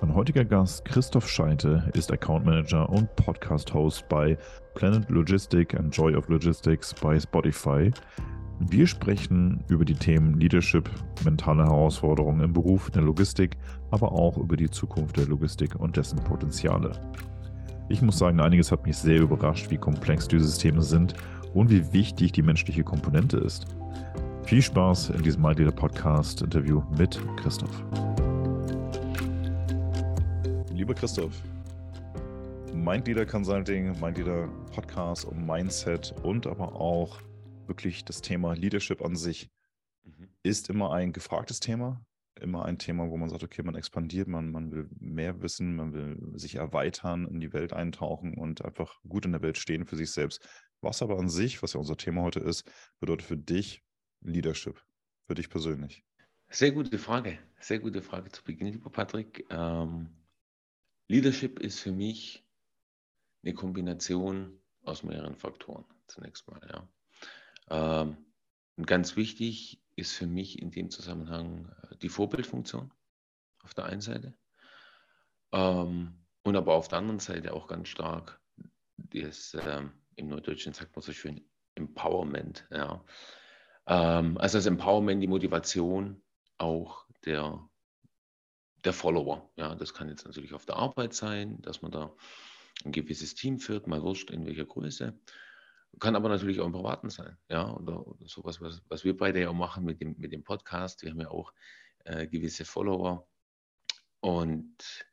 Mein heutiger Gast Christoph Scheite ist Account Manager und Podcast-Host bei Planet Logistic and Joy of Logistics bei Spotify. Wir sprechen über die Themen Leadership, mentale Herausforderungen im Beruf, der Logistik, aber auch über die Zukunft der Logistik und dessen Potenziale. Ich muss sagen, einiges hat mich sehr überrascht, wie komplex diese Systeme sind und wie wichtig die menschliche Komponente ist. Viel Spaß in diesem MyLeader Podcast Interview mit Christoph. Lieber Christoph, Mindleader Consulting, Mindleader Podcast und Mindset und aber auch wirklich das Thema Leadership an sich mhm. ist immer ein gefragtes Thema, immer ein Thema, wo man sagt, okay, man expandiert, man, man will mehr wissen, man will sich erweitern, in die Welt eintauchen und einfach gut in der Welt stehen für sich selbst. Was aber an sich, was ja unser Thema heute ist, bedeutet für dich Leadership, für dich persönlich? Sehr gute Frage, sehr gute Frage zu Beginn, lieber Patrick. Ähm, Leadership ist für mich eine Kombination aus mehreren Faktoren, zunächst mal. Ja. Ähm, und ganz wichtig ist für mich in dem Zusammenhang äh, die Vorbildfunktion auf der einen Seite ähm, und aber auf der anderen Seite auch ganz stark das, ähm, im Norddeutschen sagt man so schön, Empowerment. Ja. Also das Empowerment, die Motivation auch der, der Follower. Ja, das kann jetzt natürlich auf der Arbeit sein, dass man da ein gewisses Team führt, mal wurscht in welcher Größe. Kann aber natürlich auch im Privaten sein. Ja, oder, sowas, was, was wir beide ja auch machen mit dem, mit dem Podcast. Wir haben ja auch äh, gewisse Follower und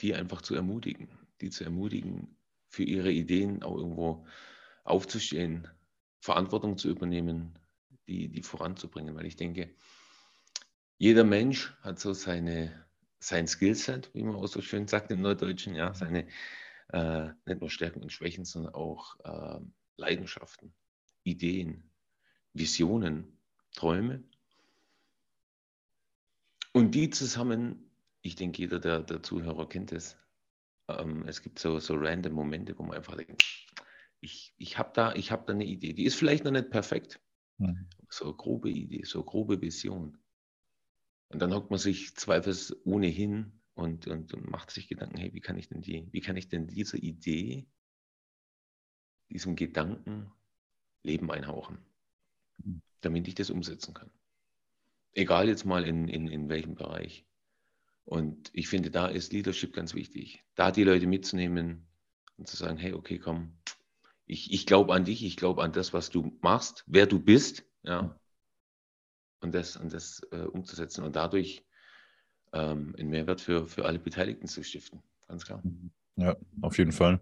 die einfach zu ermutigen, die zu ermutigen, für ihre Ideen auch irgendwo aufzustehen, Verantwortung zu übernehmen, die, die voranzubringen. Weil ich denke, jeder Mensch hat so seine, sein Skillset, wie man auch so schön sagt im Norddeutschen, ja, seine äh, nicht nur Stärken und Schwächen, sondern auch äh, Leidenschaften, Ideen, Visionen, Träume. Und die zusammen, ich denke, jeder der, der Zuhörer kennt es, ähm, es gibt so, so random Momente, wo man einfach denkt, ich, ich habe da, hab da eine Idee, die ist vielleicht noch nicht perfekt, mhm. so eine grobe Idee, so eine grobe Vision. Und dann hockt man sich zweifelsohne hin und, und, und macht sich Gedanken, hey, wie kann ich denn die, wie kann ich denn diese Idee diesem Gedanken Leben einhauchen, mhm. damit ich das umsetzen kann. Egal jetzt mal in, in, in welchem Bereich. Und ich finde, da ist Leadership ganz wichtig. Da die Leute mitzunehmen und zu sagen, hey, okay, komm, ich, ich glaube an dich, ich glaube an das, was du machst, wer du bist, ja. Mhm. Und das, und das äh, umzusetzen und dadurch ähm, einen Mehrwert für, für alle Beteiligten zu stiften. Ganz klar. Ja, auf jeden Fall.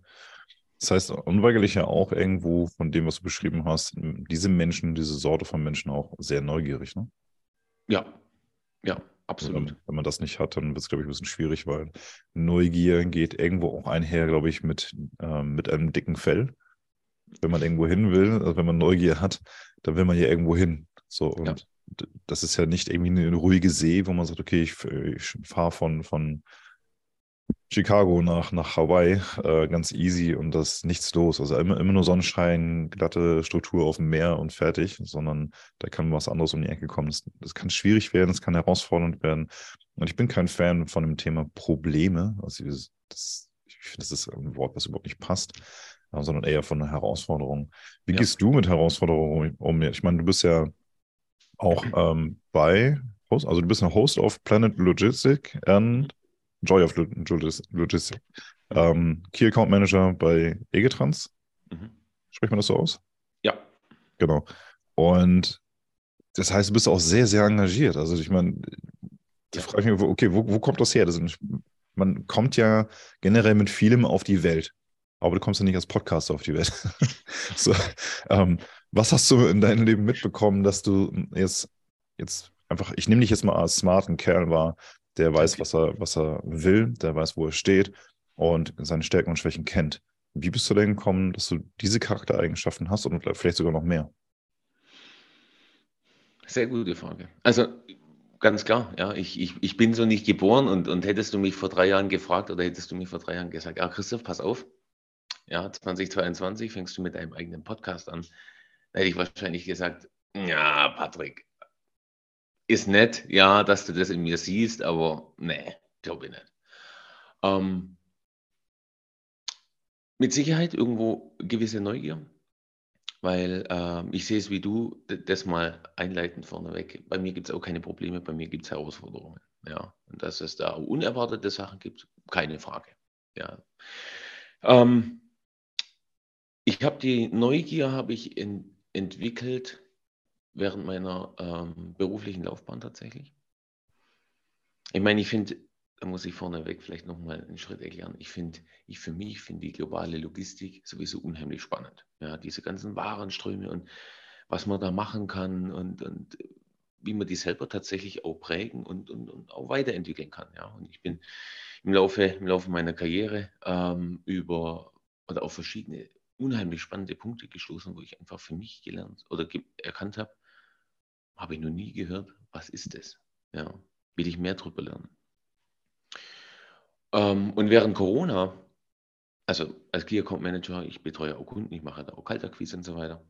Das heißt, unweigerlich ja auch irgendwo von dem, was du beschrieben hast, diese Menschen, diese Sorte von Menschen auch sehr neugierig, ne? Ja, ja, absolut. Wenn, wenn man das nicht hat, dann wird es, glaube ich, ein bisschen schwierig, weil Neugier geht irgendwo auch einher, glaube ich, mit, äh, mit einem dicken Fell. Wenn man irgendwo hin will, also wenn man Neugier hat, dann will man ja irgendwo hin. So, und ja. Das ist ja nicht irgendwie eine ruhige See, wo man sagt, okay, ich, ich fahre von, von Chicago nach, nach Hawaii, äh, ganz easy und das ist nichts los. Also immer, immer nur Sonnenschein, glatte Struktur auf dem Meer und fertig, sondern da kann was anderes um die Ecke kommen. Das, das kann schwierig werden, es kann herausfordernd werden. Und ich bin kein Fan von dem Thema Probleme. Also das, ich finde, das ist ein Wort, was überhaupt nicht passt, sondern eher von einer Herausforderung. Wie ja. gehst du mit Herausforderungen um? Ich meine, du bist ja auch ähm, bei, also du bist ein Host auf Planet Logistic and Joy of Logistics. Ähm, Key Account Manager bei Egetrans. Mhm. Spricht man das so aus? Ja. Genau. Und das heißt, du bist auch sehr, sehr engagiert. Also ich meine, die ja. frage ich mich, okay, wo, wo kommt das her? Das man kommt ja generell mit vielem auf die Welt. Aber du kommst ja nicht als Podcaster auf die Welt. so, ähm, was hast du in deinem Leben mitbekommen, dass du jetzt, jetzt einfach, ich nehme dich jetzt mal als smarten Kerl wahr, der weiß, was er, was er will, der weiß, wo er steht und seine Stärken und Schwächen kennt. Wie bist du denn gekommen, dass du diese Charaktereigenschaften hast und vielleicht sogar noch mehr? Sehr gute Frage. Also ganz klar, ja, ich, ich, ich bin so nicht geboren und, und hättest du mich vor drei Jahren gefragt oder hättest du mich vor drei Jahren gesagt, ja, Christoph, pass auf, ja, 2022 fängst du mit deinem eigenen Podcast an, hätte ich wahrscheinlich gesagt, ja, Patrick, ist nett, ja, dass du das in mir siehst, aber nee, glaube ich nicht. Ähm, mit Sicherheit irgendwo gewisse Neugier, weil äh, ich sehe es wie du, das mal einleitend vorneweg. Bei mir gibt es auch keine Probleme, bei mir gibt es Herausforderungen. Ja, und dass es da unerwartete Sachen gibt, keine Frage. Ja. Ähm, ich habe die Neugier habe ich in, entwickelt während meiner ähm, beruflichen Laufbahn tatsächlich. Ich meine, ich finde, da muss ich vorneweg vielleicht nochmal einen Schritt erklären. Ich finde, ich für mich finde die globale Logistik sowieso unheimlich spannend. Ja, diese ganzen Warenströme und was man da machen kann und, und wie man die selber tatsächlich auch prägen und, und, und auch weiterentwickeln kann. Ja, und ich bin im Laufe, im Laufe meiner Karriere ähm, über oder auf verschiedene unheimlich spannende Punkte gestoßen, wo ich einfach für mich gelernt oder erkannt habe, habe ich noch nie gehört, was ist das? Ja, will ich mehr darüber lernen. Ähm, und während Corona, also als Key Account Manager, ich betreue auch Kunden, ich mache da auch Kaltakquise und so weiter,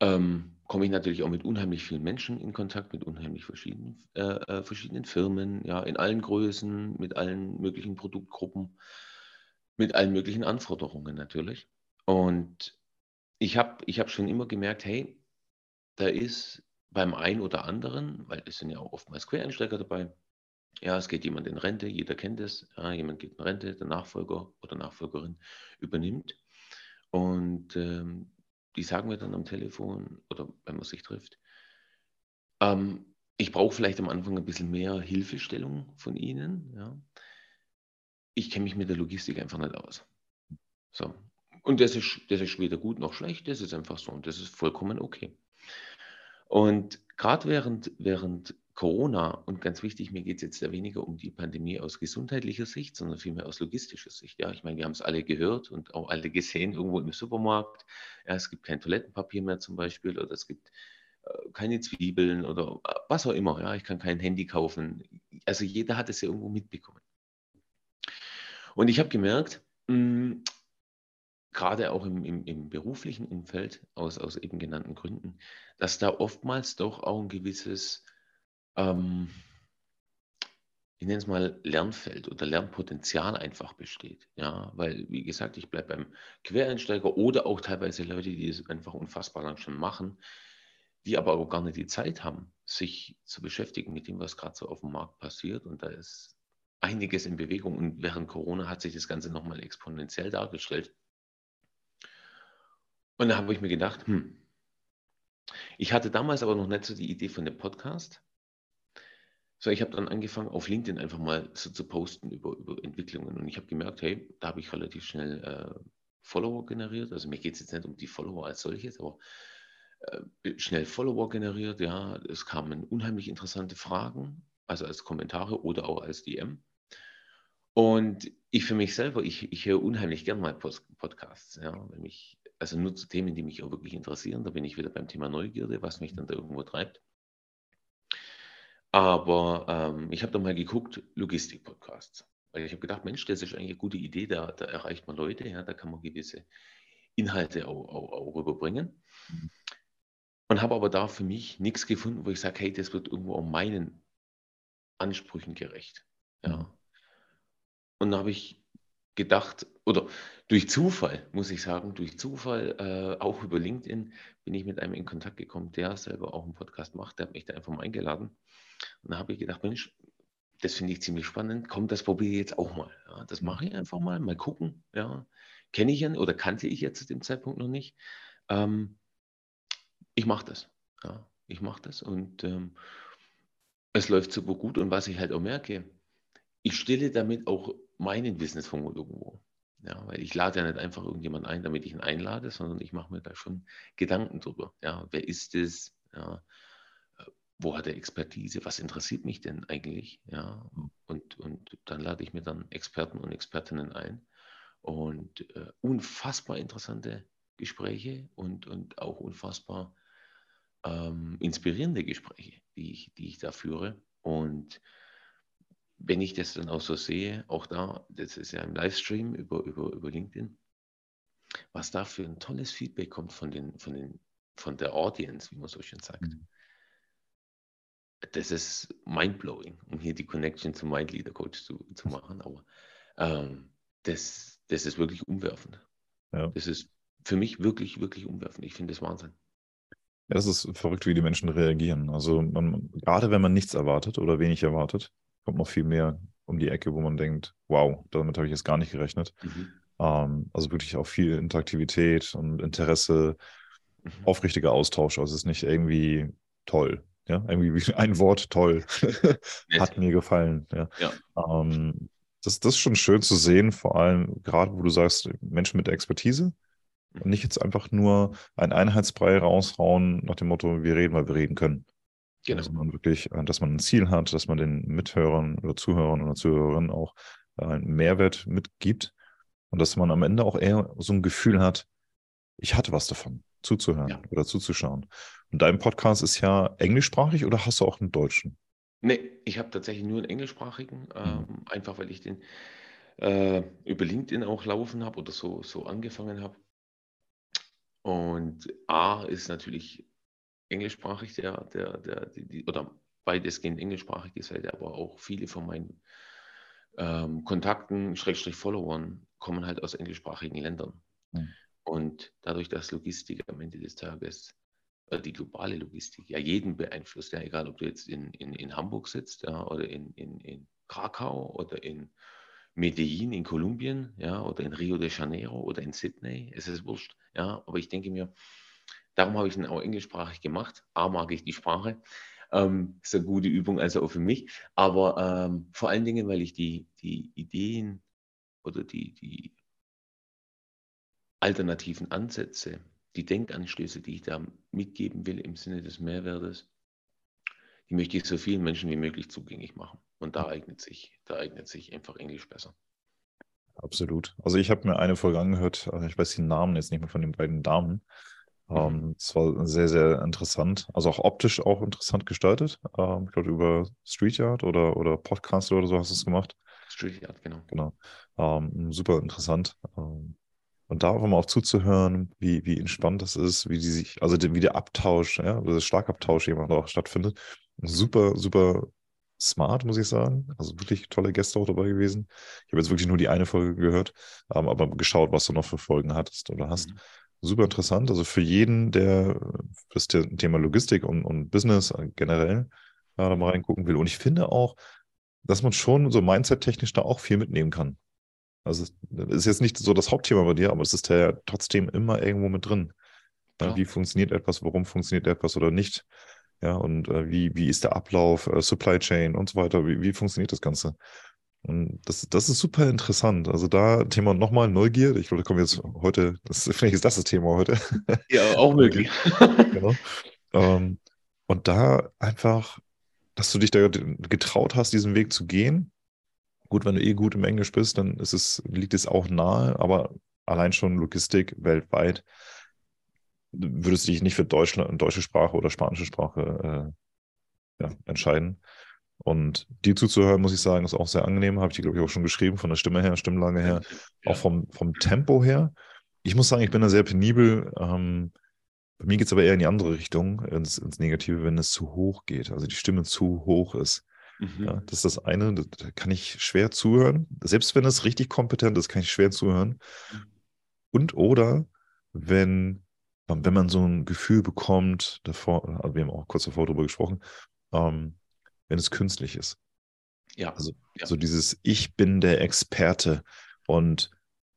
ähm, komme ich natürlich auch mit unheimlich vielen Menschen in Kontakt, mit unheimlich verschiedenen, äh, äh, verschiedenen Firmen, ja, in allen Größen, mit allen möglichen Produktgruppen, mit allen möglichen Anforderungen natürlich. Und ich habe ich hab schon immer gemerkt, hey, da ist beim einen oder anderen, weil es sind ja auch oftmals Quereinsteiger dabei, ja, es geht jemand in Rente, jeder kennt es, ja, jemand geht in Rente, der Nachfolger oder Nachfolgerin übernimmt. Und ähm, die sagen mir dann am Telefon oder wenn man sich trifft, ähm, ich brauche vielleicht am Anfang ein bisschen mehr Hilfestellung von Ihnen. Ja. Ich kenne mich mit der Logistik einfach nicht aus. So. Und das ist, das ist weder gut noch schlecht, das ist einfach so und das ist vollkommen okay. Und gerade während, während Corona, und ganz wichtig, mir geht es jetzt ja weniger um die Pandemie aus gesundheitlicher Sicht, sondern vielmehr aus logistischer Sicht. Ja, ich meine, wir haben es alle gehört und auch alle gesehen, irgendwo im Supermarkt. Ja, es gibt kein Toilettenpapier mehr zum Beispiel oder es gibt äh, keine Zwiebeln oder äh, was auch immer. Ja, ich kann kein Handy kaufen. Also jeder hat es ja irgendwo mitbekommen. Und ich habe gemerkt, mh, hm, gerade auch im, im, im, beruflichen Umfeld, aus, aus eben genannten Gründen, dass da oftmals doch auch ein gewisses ähm, ich nenne es mal Lernfeld oder Lernpotenzial einfach besteht. Ja, weil, wie gesagt, ich bleibe beim Quereinsteiger oder auch teilweise Leute, die es einfach unfassbar lang schon machen, die aber auch gar nicht die Zeit haben, sich zu beschäftigen mit dem, was gerade so auf dem Markt passiert. Und da ist einiges in Bewegung. Und während Corona hat sich das Ganze nochmal exponentiell dargestellt. Und da habe ich mir gedacht, hm, ich hatte damals aber noch nicht so die Idee von dem Podcast. So, ich habe dann angefangen, auf LinkedIn einfach mal so zu posten über, über Entwicklungen. Und ich habe gemerkt, hey, da habe ich relativ schnell äh, Follower generiert. Also mir geht es jetzt nicht um die Follower als solches, aber äh, schnell Follower generiert. Ja, es kamen unheimlich interessante Fragen, also als Kommentare oder auch als DM. Und ich für mich selber, ich, ich höre unheimlich gern mal Podcasts. Ja, mich, also nur zu Themen, die mich auch wirklich interessieren. Da bin ich wieder beim Thema Neugierde, was mich dann da irgendwo treibt. Aber ähm, ich habe dann mal geguckt, Logistik-Podcasts. Weil ich habe gedacht, Mensch, das ist eigentlich eine gute Idee, da, da erreicht man Leute, ja, da kann man gewisse Inhalte auch, auch, auch rüberbringen. Und habe aber da für mich nichts gefunden, wo ich sage, hey, das wird irgendwo auch meinen Ansprüchen gerecht. Ja. Mhm. Und dann habe ich gedacht, oder durch Zufall, muss ich sagen, durch Zufall, äh, auch über LinkedIn, bin ich mit einem in Kontakt gekommen, der selber auch einen Podcast macht. Der hat mich da einfach mal eingeladen. Und da habe ich gedacht, Mensch, das finde ich ziemlich spannend. Komm, das probiere ich jetzt auch mal. Ja, das mache ich einfach mal, mal gucken. Ja. Kenne ich ja oder kannte ich jetzt zu dem Zeitpunkt noch nicht. Ähm, ich mache das. Ja, ich mache das und ähm, es läuft super gut. Und was ich halt auch merke, ich stelle damit auch meinen Wissensfonds irgendwo. Ja, weil ich lade ja nicht einfach irgendjemand ein, damit ich ihn einlade, sondern ich mache mir da schon Gedanken drüber. Ja, wer ist es? Ja, wo hat er Expertise, was interessiert mich denn eigentlich? Ja, und, und dann lade ich mir dann Experten und Expertinnen ein und äh, unfassbar interessante Gespräche und, und auch unfassbar ähm, inspirierende Gespräche, die ich, die ich da führe. Und wenn ich das dann auch so sehe, auch da, das ist ja im Livestream über, über, über LinkedIn, was da für ein tolles Feedback kommt von, den, von, den, von der Audience, wie man so schön sagt. Mhm das ist mindblowing, um hier die Connection zum Mind Leader Coach zu, zu machen. Aber ähm, das, das ist wirklich umwerfend. Ja. Das ist für mich wirklich, wirklich umwerfend. Ich finde das Wahnsinn. Ja, das ist verrückt, wie die Menschen reagieren. Also man, gerade wenn man nichts erwartet oder wenig erwartet, kommt noch viel mehr um die Ecke, wo man denkt, wow, damit habe ich jetzt gar nicht gerechnet. Mhm. Ähm, also wirklich auch viel Interaktivität und Interesse, mhm. aufrichtiger Austausch. Also es ist nicht irgendwie toll. Ja, irgendwie ein Wort toll. Hat mir gefallen. Ja. ja. Ähm, das, das ist schon schön zu sehen, vor allem gerade, wo du sagst, Menschen mit Expertise und nicht jetzt einfach nur ein Einheitsbrei raushauen nach dem Motto, wir reden, weil wir reden können. Genau. Sondern wirklich, äh, dass man ein Ziel hat, dass man den Mithörern oder Zuhörern oder Zuhörerinnen auch äh, einen Mehrwert mitgibt und dass man am Ende auch eher so ein Gefühl hat, ich hatte was davon, zuzuhören ja. oder zuzuschauen. Und dein Podcast ist ja englischsprachig oder hast du auch einen deutschen? Nee, ich habe tatsächlich nur einen englischsprachigen, mhm. ähm, einfach weil ich den äh, über LinkedIn auch laufen habe oder so, so angefangen habe. Und A ist natürlich englischsprachig, der, der, der, die, die, oder weitestgehend englischsprachige Seite, aber auch viele von meinen ähm, Kontakten, Schrägstrich Followern, kommen halt aus englischsprachigen Ländern. Mhm. Und dadurch, dass Logistik am Ende des Tages, äh, die globale Logistik, ja jeden beeinflusst, ja, egal ob du jetzt in, in, in Hamburg sitzt ja, oder in, in, in Krakau oder in Medellin in Kolumbien, ja, oder in Rio de Janeiro oder in Sydney, es ist wurscht, ja, aber ich denke mir, darum habe ich ihn auch englischsprachig gemacht. A, mag ich die Sprache, ähm, ist eine gute Übung, also auch für mich, aber ähm, vor allen Dingen, weil ich die, die Ideen oder die, die alternativen Ansätze, die Denkanstöße, die ich da mitgeben will im Sinne des Mehrwertes, die möchte ich so vielen Menschen wie möglich zugänglich machen. Und da eignet sich, da eignet sich einfach Englisch besser. Absolut. Also ich habe mir eine Folge angehört, äh, ich weiß den Namen jetzt nicht mehr von den beiden Damen. Mhm. Ähm, es war sehr, sehr interessant. Also auch optisch auch interessant gestaltet. Ähm, ich glaube, über StreetYard oder, oder Podcast oder so hast du es gemacht. StreetYard, genau. Genau. Ähm, super interessant. Ähm, und da einfach mal auch zuzuhören, wie, wie entspannt das ist, wie die sich, also wie der Abtausch, ja, der Schlagabtausch jemand auch stattfindet. Super, super smart, muss ich sagen. Also wirklich tolle Gäste auch dabei gewesen. Ich habe jetzt wirklich nur die eine Folge gehört, ähm, aber geschaut, was du noch für Folgen hattest oder hast. Mhm. Super interessant. Also für jeden, der das Thema Logistik und, und Business generell äh, da mal reingucken will. Und ich finde auch, dass man schon so mindset-technisch da auch viel mitnehmen kann. Also es ist jetzt nicht so das Hauptthema bei dir, aber es ist ja trotzdem immer irgendwo mit drin. Ja. Wie funktioniert etwas, warum funktioniert etwas oder nicht? Ja, und äh, wie, wie ist der Ablauf, äh, Supply Chain und so weiter, wie, wie funktioniert das Ganze? Und das, das ist super interessant. Also da Thema nochmal Neugier. Ich glaube, da kommen wir jetzt heute, das, vielleicht ist das das Thema heute. Ja, auch möglich. genau. Ähm, und da einfach, dass du dich da getraut hast, diesen Weg zu gehen Gut, wenn du eh gut im Englisch bist, dann ist es, liegt es auch nahe, aber allein schon Logistik weltweit würdest du dich nicht für Deutschland, deutsche Sprache oder spanische Sprache äh, ja, entscheiden. Und dir zuzuhören, muss ich sagen, ist auch sehr angenehm. Habe ich dir, glaube ich, auch schon geschrieben, von der Stimme her, Stimmlage her, ja. auch vom, vom Tempo her. Ich muss sagen, ich bin da sehr penibel. Ähm, bei mir geht es aber eher in die andere Richtung, ins, ins Negative, wenn es zu hoch geht, also die Stimme zu hoch ist. Mhm. Ja, das ist das eine, da kann ich schwer zuhören. Selbst wenn es richtig kompetent ist, kann ich schwer zuhören. Und oder wenn, wenn man so ein Gefühl bekommt, davor, also wir haben auch kurz davor darüber gesprochen, ähm, wenn es künstlich ist. Ja. Also ja. so dieses Ich bin der Experte und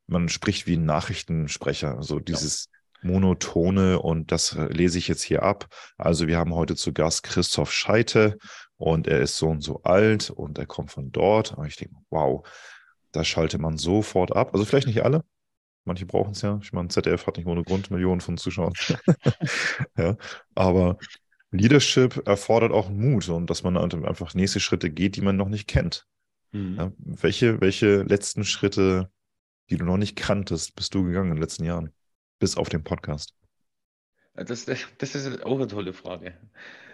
man spricht wie ein Nachrichtensprecher, also dieses ja. monotone und das lese ich jetzt hier ab. Also wir haben heute zu Gast Christoph Scheite und er ist so und so alt und er kommt von dort. Und ich denke, wow, da schaltet man sofort ab. Also vielleicht nicht alle. Manche brauchen es ja. Ich meine, ZDF hat nicht ohne Grund Millionen von Zuschauern. ja, aber Leadership erfordert auch Mut und dass man einfach nächste Schritte geht, die man noch nicht kennt. Mhm. Ja, welche, welche letzten Schritte, die du noch nicht kanntest, bist du gegangen in den letzten Jahren? Bis auf den Podcast. Das, das ist auch eine tolle Frage.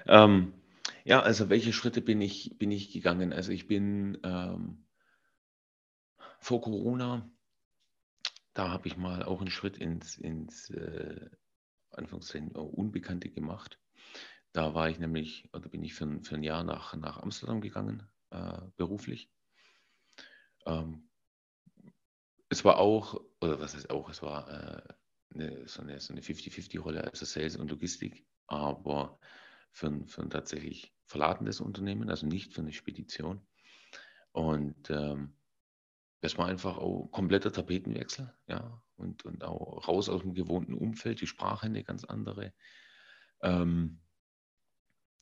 Ähm, ja, also welche Schritte bin ich, bin ich gegangen? Also ich bin ähm, vor Corona, da habe ich mal auch einen Schritt ins, ins äh, Anführungszeichen, Unbekannte gemacht. Da war ich nämlich, oder bin ich für, ein, für ein Jahr nach, nach Amsterdam gegangen, äh, beruflich. Ähm, es war auch, oder was heißt auch, es war äh, eine, so eine, so eine 50-50-Rolle, also Sales und Logistik, aber für ein, für ein tatsächlich verladendes Unternehmen, also nicht für eine Spedition. Und ähm, das war einfach auch kompletter Tapetenwechsel, ja, und, und auch raus aus dem gewohnten Umfeld, die Sprache eine ganz andere. Ähm,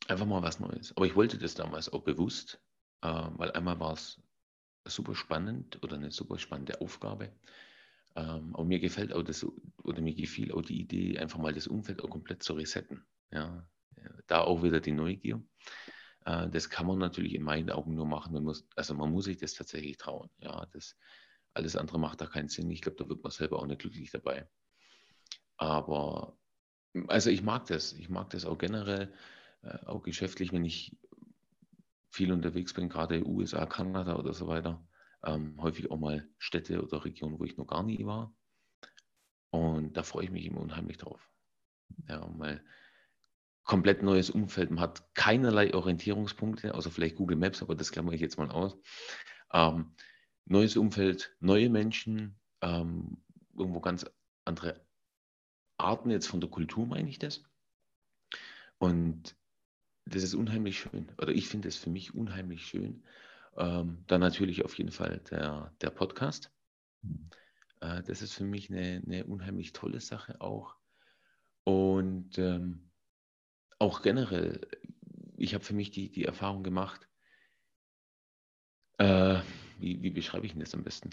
einfach mal was Neues. Aber ich wollte das damals auch bewusst, äh, weil einmal war es super spannend oder eine super spannende Aufgabe. Ähm, aber mir gefällt auch das, oder mir gefiel auch die Idee, einfach mal das Umfeld auch komplett zu resetten. Ja, da auch wieder die Neugier. Äh, das kann man natürlich in meinen Augen nur machen, man muss, also man muss sich das tatsächlich trauen. Ja, das, alles andere macht da keinen Sinn. Ich glaube, da wird man selber auch nicht glücklich dabei. Aber also ich mag das. Ich mag das auch generell, auch geschäftlich, wenn ich viel unterwegs bin, gerade USA, Kanada oder so weiter. Ähm, häufig auch mal Städte oder Regionen, wo ich noch gar nie war. Und da freue ich mich immer unheimlich drauf. Ja, weil komplett neues Umfeld. Man hat keinerlei Orientierungspunkte, außer vielleicht Google Maps, aber das klammere ich jetzt mal aus. Ähm, neues Umfeld, neue Menschen, ähm, irgendwo ganz andere Arten jetzt von der Kultur, meine ich das. Und das ist unheimlich schön. Oder ich finde es für mich unheimlich schön. Ähm, dann natürlich auf jeden Fall der, der Podcast. Äh, das ist für mich eine, eine unheimlich tolle Sache auch. Und ähm, auch generell, ich habe für mich die, die Erfahrung gemacht, äh, wie, wie beschreibe ich das am besten?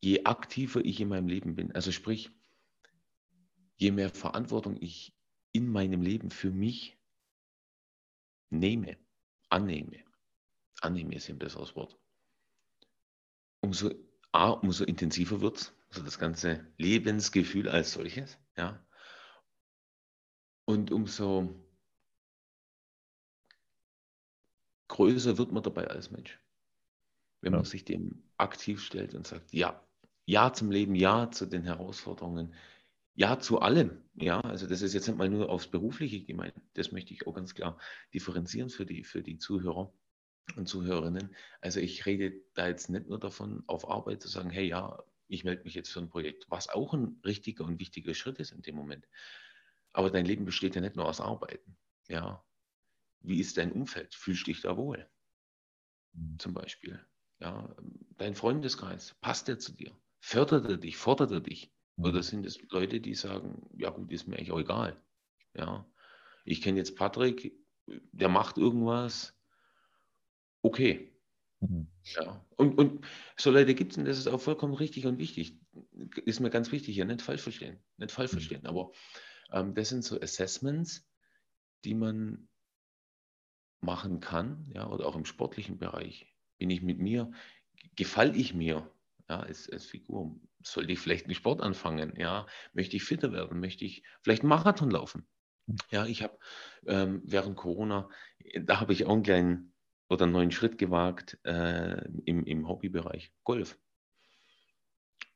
Je aktiver ich in meinem Leben bin, also sprich, je mehr Verantwortung ich in meinem Leben für mich nehme, annehme, annehme ist ein besseres Wort, umso, A, umso intensiver wird es, also das ganze Lebensgefühl als solches, ja. Und umso größer wird man dabei als Mensch. Wenn ja. man sich dem aktiv stellt und sagt, ja, ja zum Leben, ja zu den Herausforderungen, ja zu allem. Ja, also das ist jetzt nicht mal nur aufs Berufliche gemeint. Das möchte ich auch ganz klar differenzieren für die, für die Zuhörer und Zuhörerinnen. Also ich rede da jetzt nicht nur davon, auf Arbeit zu sagen, hey ja, ich melde mich jetzt für ein Projekt, was auch ein richtiger und wichtiger Schritt ist in dem Moment. Aber dein Leben besteht ja nicht nur aus Arbeiten. Ja, wie ist dein Umfeld? Fühlst du dich da wohl? Mhm. Zum Beispiel. Ja, dein Freundeskreis, passt der zu dir? Fördert er dich? Fordert er dich? Oder sind es Leute, die sagen, ja gut, ist mir eigentlich auch egal. Ja, ich kenne jetzt Patrick, der macht irgendwas. Okay. Mhm. Ja, und, und so Leute gibt es und das ist auch vollkommen richtig und wichtig. Ist mir ganz wichtig hier, nicht falsch verstehen. Nicht falsch mhm. verstehen, aber ähm, das sind so Assessments, die man machen kann, ja, oder auch im sportlichen Bereich. Bin ich mit mir, gefalle ich mir, ja, als, als Figur? Sollte ich vielleicht einen Sport anfangen? Ja, möchte ich fitter werden? Möchte ich vielleicht einen Marathon laufen? Ja, ich habe ähm, während Corona, da habe ich auch einen kleinen oder einen neuen Schritt gewagt äh, im, im Hobbybereich Golf.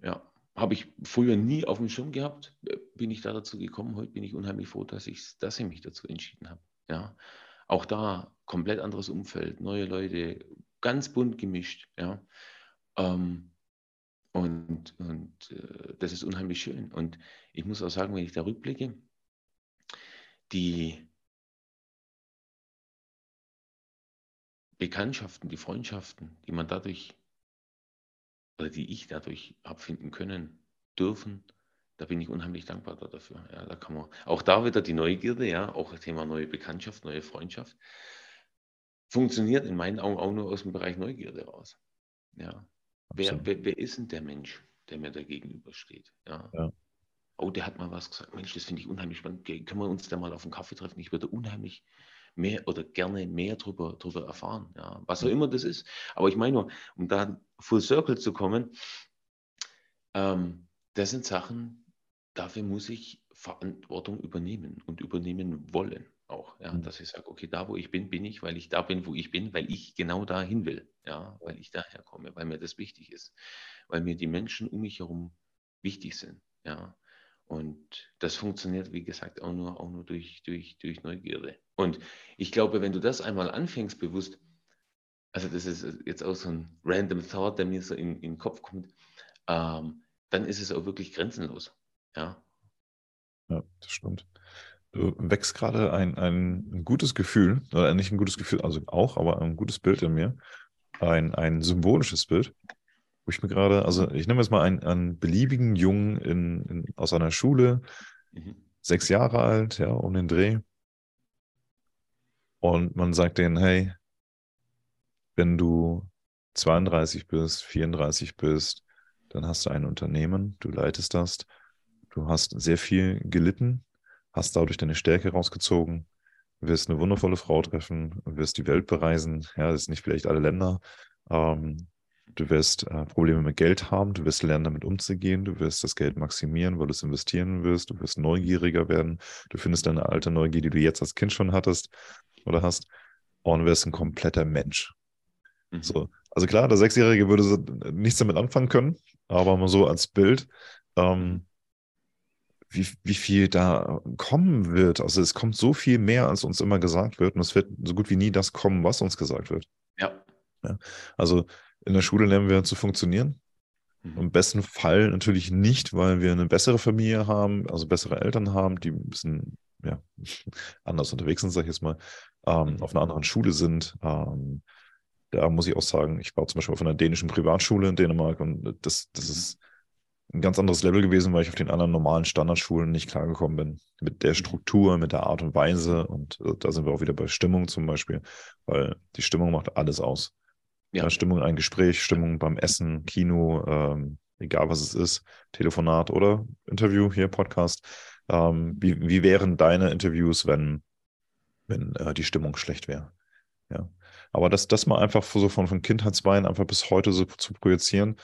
Ja, habe ich früher nie auf dem Schirm gehabt, bin ich da dazu gekommen. Heute bin ich unheimlich froh, dass ich, dass ich mich dazu entschieden habe. Ja, auch da komplett anderes Umfeld, neue Leute, ganz bunt gemischt. Ja. Ähm, und und äh, das ist unheimlich schön. Und ich muss auch sagen, wenn ich da rückblicke, die Bekanntschaften, die Freundschaften, die man dadurch oder die ich dadurch habe finden können, dürfen, da bin ich unheimlich dankbar dafür. Ja, da kann man auch da wieder die Neugierde, ja, auch das Thema neue Bekanntschaft, neue Freundschaft, funktioniert in meinen Augen auch nur aus dem Bereich Neugierde raus. Ja. Wer, wer, wer, ist denn der Mensch, der mir da gegenübersteht? Ja. ja. Oh, der hat mal was gesagt. Mensch, das finde ich unheimlich spannend. Können wir uns da mal auf einen Kaffee treffen? Ich würde unheimlich mehr oder gerne mehr darüber, darüber erfahren. Ja. Was auch immer das ist. Aber ich meine nur, um da full circle zu kommen, ähm, das sind Sachen, dafür muss ich Verantwortung übernehmen und übernehmen wollen auch. Ja, mhm. dass ich sage, okay, da wo ich bin, bin ich, weil ich da bin, wo ich bin, weil ich genau dahin will. Ja, weil ich daher komme, weil mir das wichtig ist, weil mir die Menschen um mich herum wichtig sind. Ja, Und das funktioniert, wie gesagt, auch nur, auch nur durch, durch, durch Neugierde. Und ich glaube, wenn du das einmal anfängst, bewusst, also das ist jetzt auch so ein random Thought, der mir so in, in den Kopf kommt, ähm, dann ist es auch wirklich grenzenlos. Ja, ja das stimmt. Du wächst gerade ein, ein gutes Gefühl, oder nicht ein gutes Gefühl, also auch, aber ein gutes Bild in mir, ein, ein symbolisches Bild, wo ich mir gerade, also ich nehme jetzt mal einen, einen beliebigen Jungen in, in, aus einer Schule, mhm. sechs Jahre alt, ja, um den Dreh. Und man sagt denen, hey, wenn du 32 bist, 34 bist, dann hast du ein Unternehmen, du leitest das, du hast sehr viel gelitten, hast dadurch deine Stärke rausgezogen, wirst eine wundervolle Frau treffen, wirst die Welt bereisen, ja, das sind nicht vielleicht alle Länder, ähm, Du wirst äh, Probleme mit Geld haben, du wirst lernen, damit umzugehen, du wirst das Geld maximieren, weil du es investieren wirst, du wirst neugieriger werden, du findest deine alte Neugier, die du jetzt als Kind schon hattest oder hast, und wirst ein kompletter Mensch. Mhm. So. Also klar, der Sechsjährige würde nichts damit anfangen können, aber mal so als Bild, ähm, wie, wie viel da kommen wird. Also es kommt so viel mehr, als uns immer gesagt wird, und es wird so gut wie nie das kommen, was uns gesagt wird. Ja. ja. Also in der Schule lernen wir zu funktionieren. Mhm. Im besten Fall natürlich nicht, weil wir eine bessere Familie haben, also bessere Eltern haben, die ein bisschen ja, anders unterwegs sind, sag ich jetzt mal, ähm, mhm. auf einer anderen Schule sind. Ähm, da muss ich auch sagen, ich war zum Beispiel auf einer dänischen Privatschule in Dänemark und das, das mhm. ist ein ganz anderes Level gewesen, weil ich auf den anderen normalen Standardschulen nicht klargekommen bin. Mit der mhm. Struktur, mit der Art und Weise. Und äh, da sind wir auch wieder bei Stimmung zum Beispiel, weil die Stimmung macht alles aus. Ja. Stimmung ein Gespräch, Stimmung beim Essen, Kino, ähm, egal was es ist, Telefonat oder Interview hier, Podcast. Ähm, wie, wie wären deine Interviews, wenn, wenn äh, die Stimmung schlecht wäre? Ja. Aber das, das mal einfach so von, von Kindheitsbeinen einfach bis heute so zu projizieren,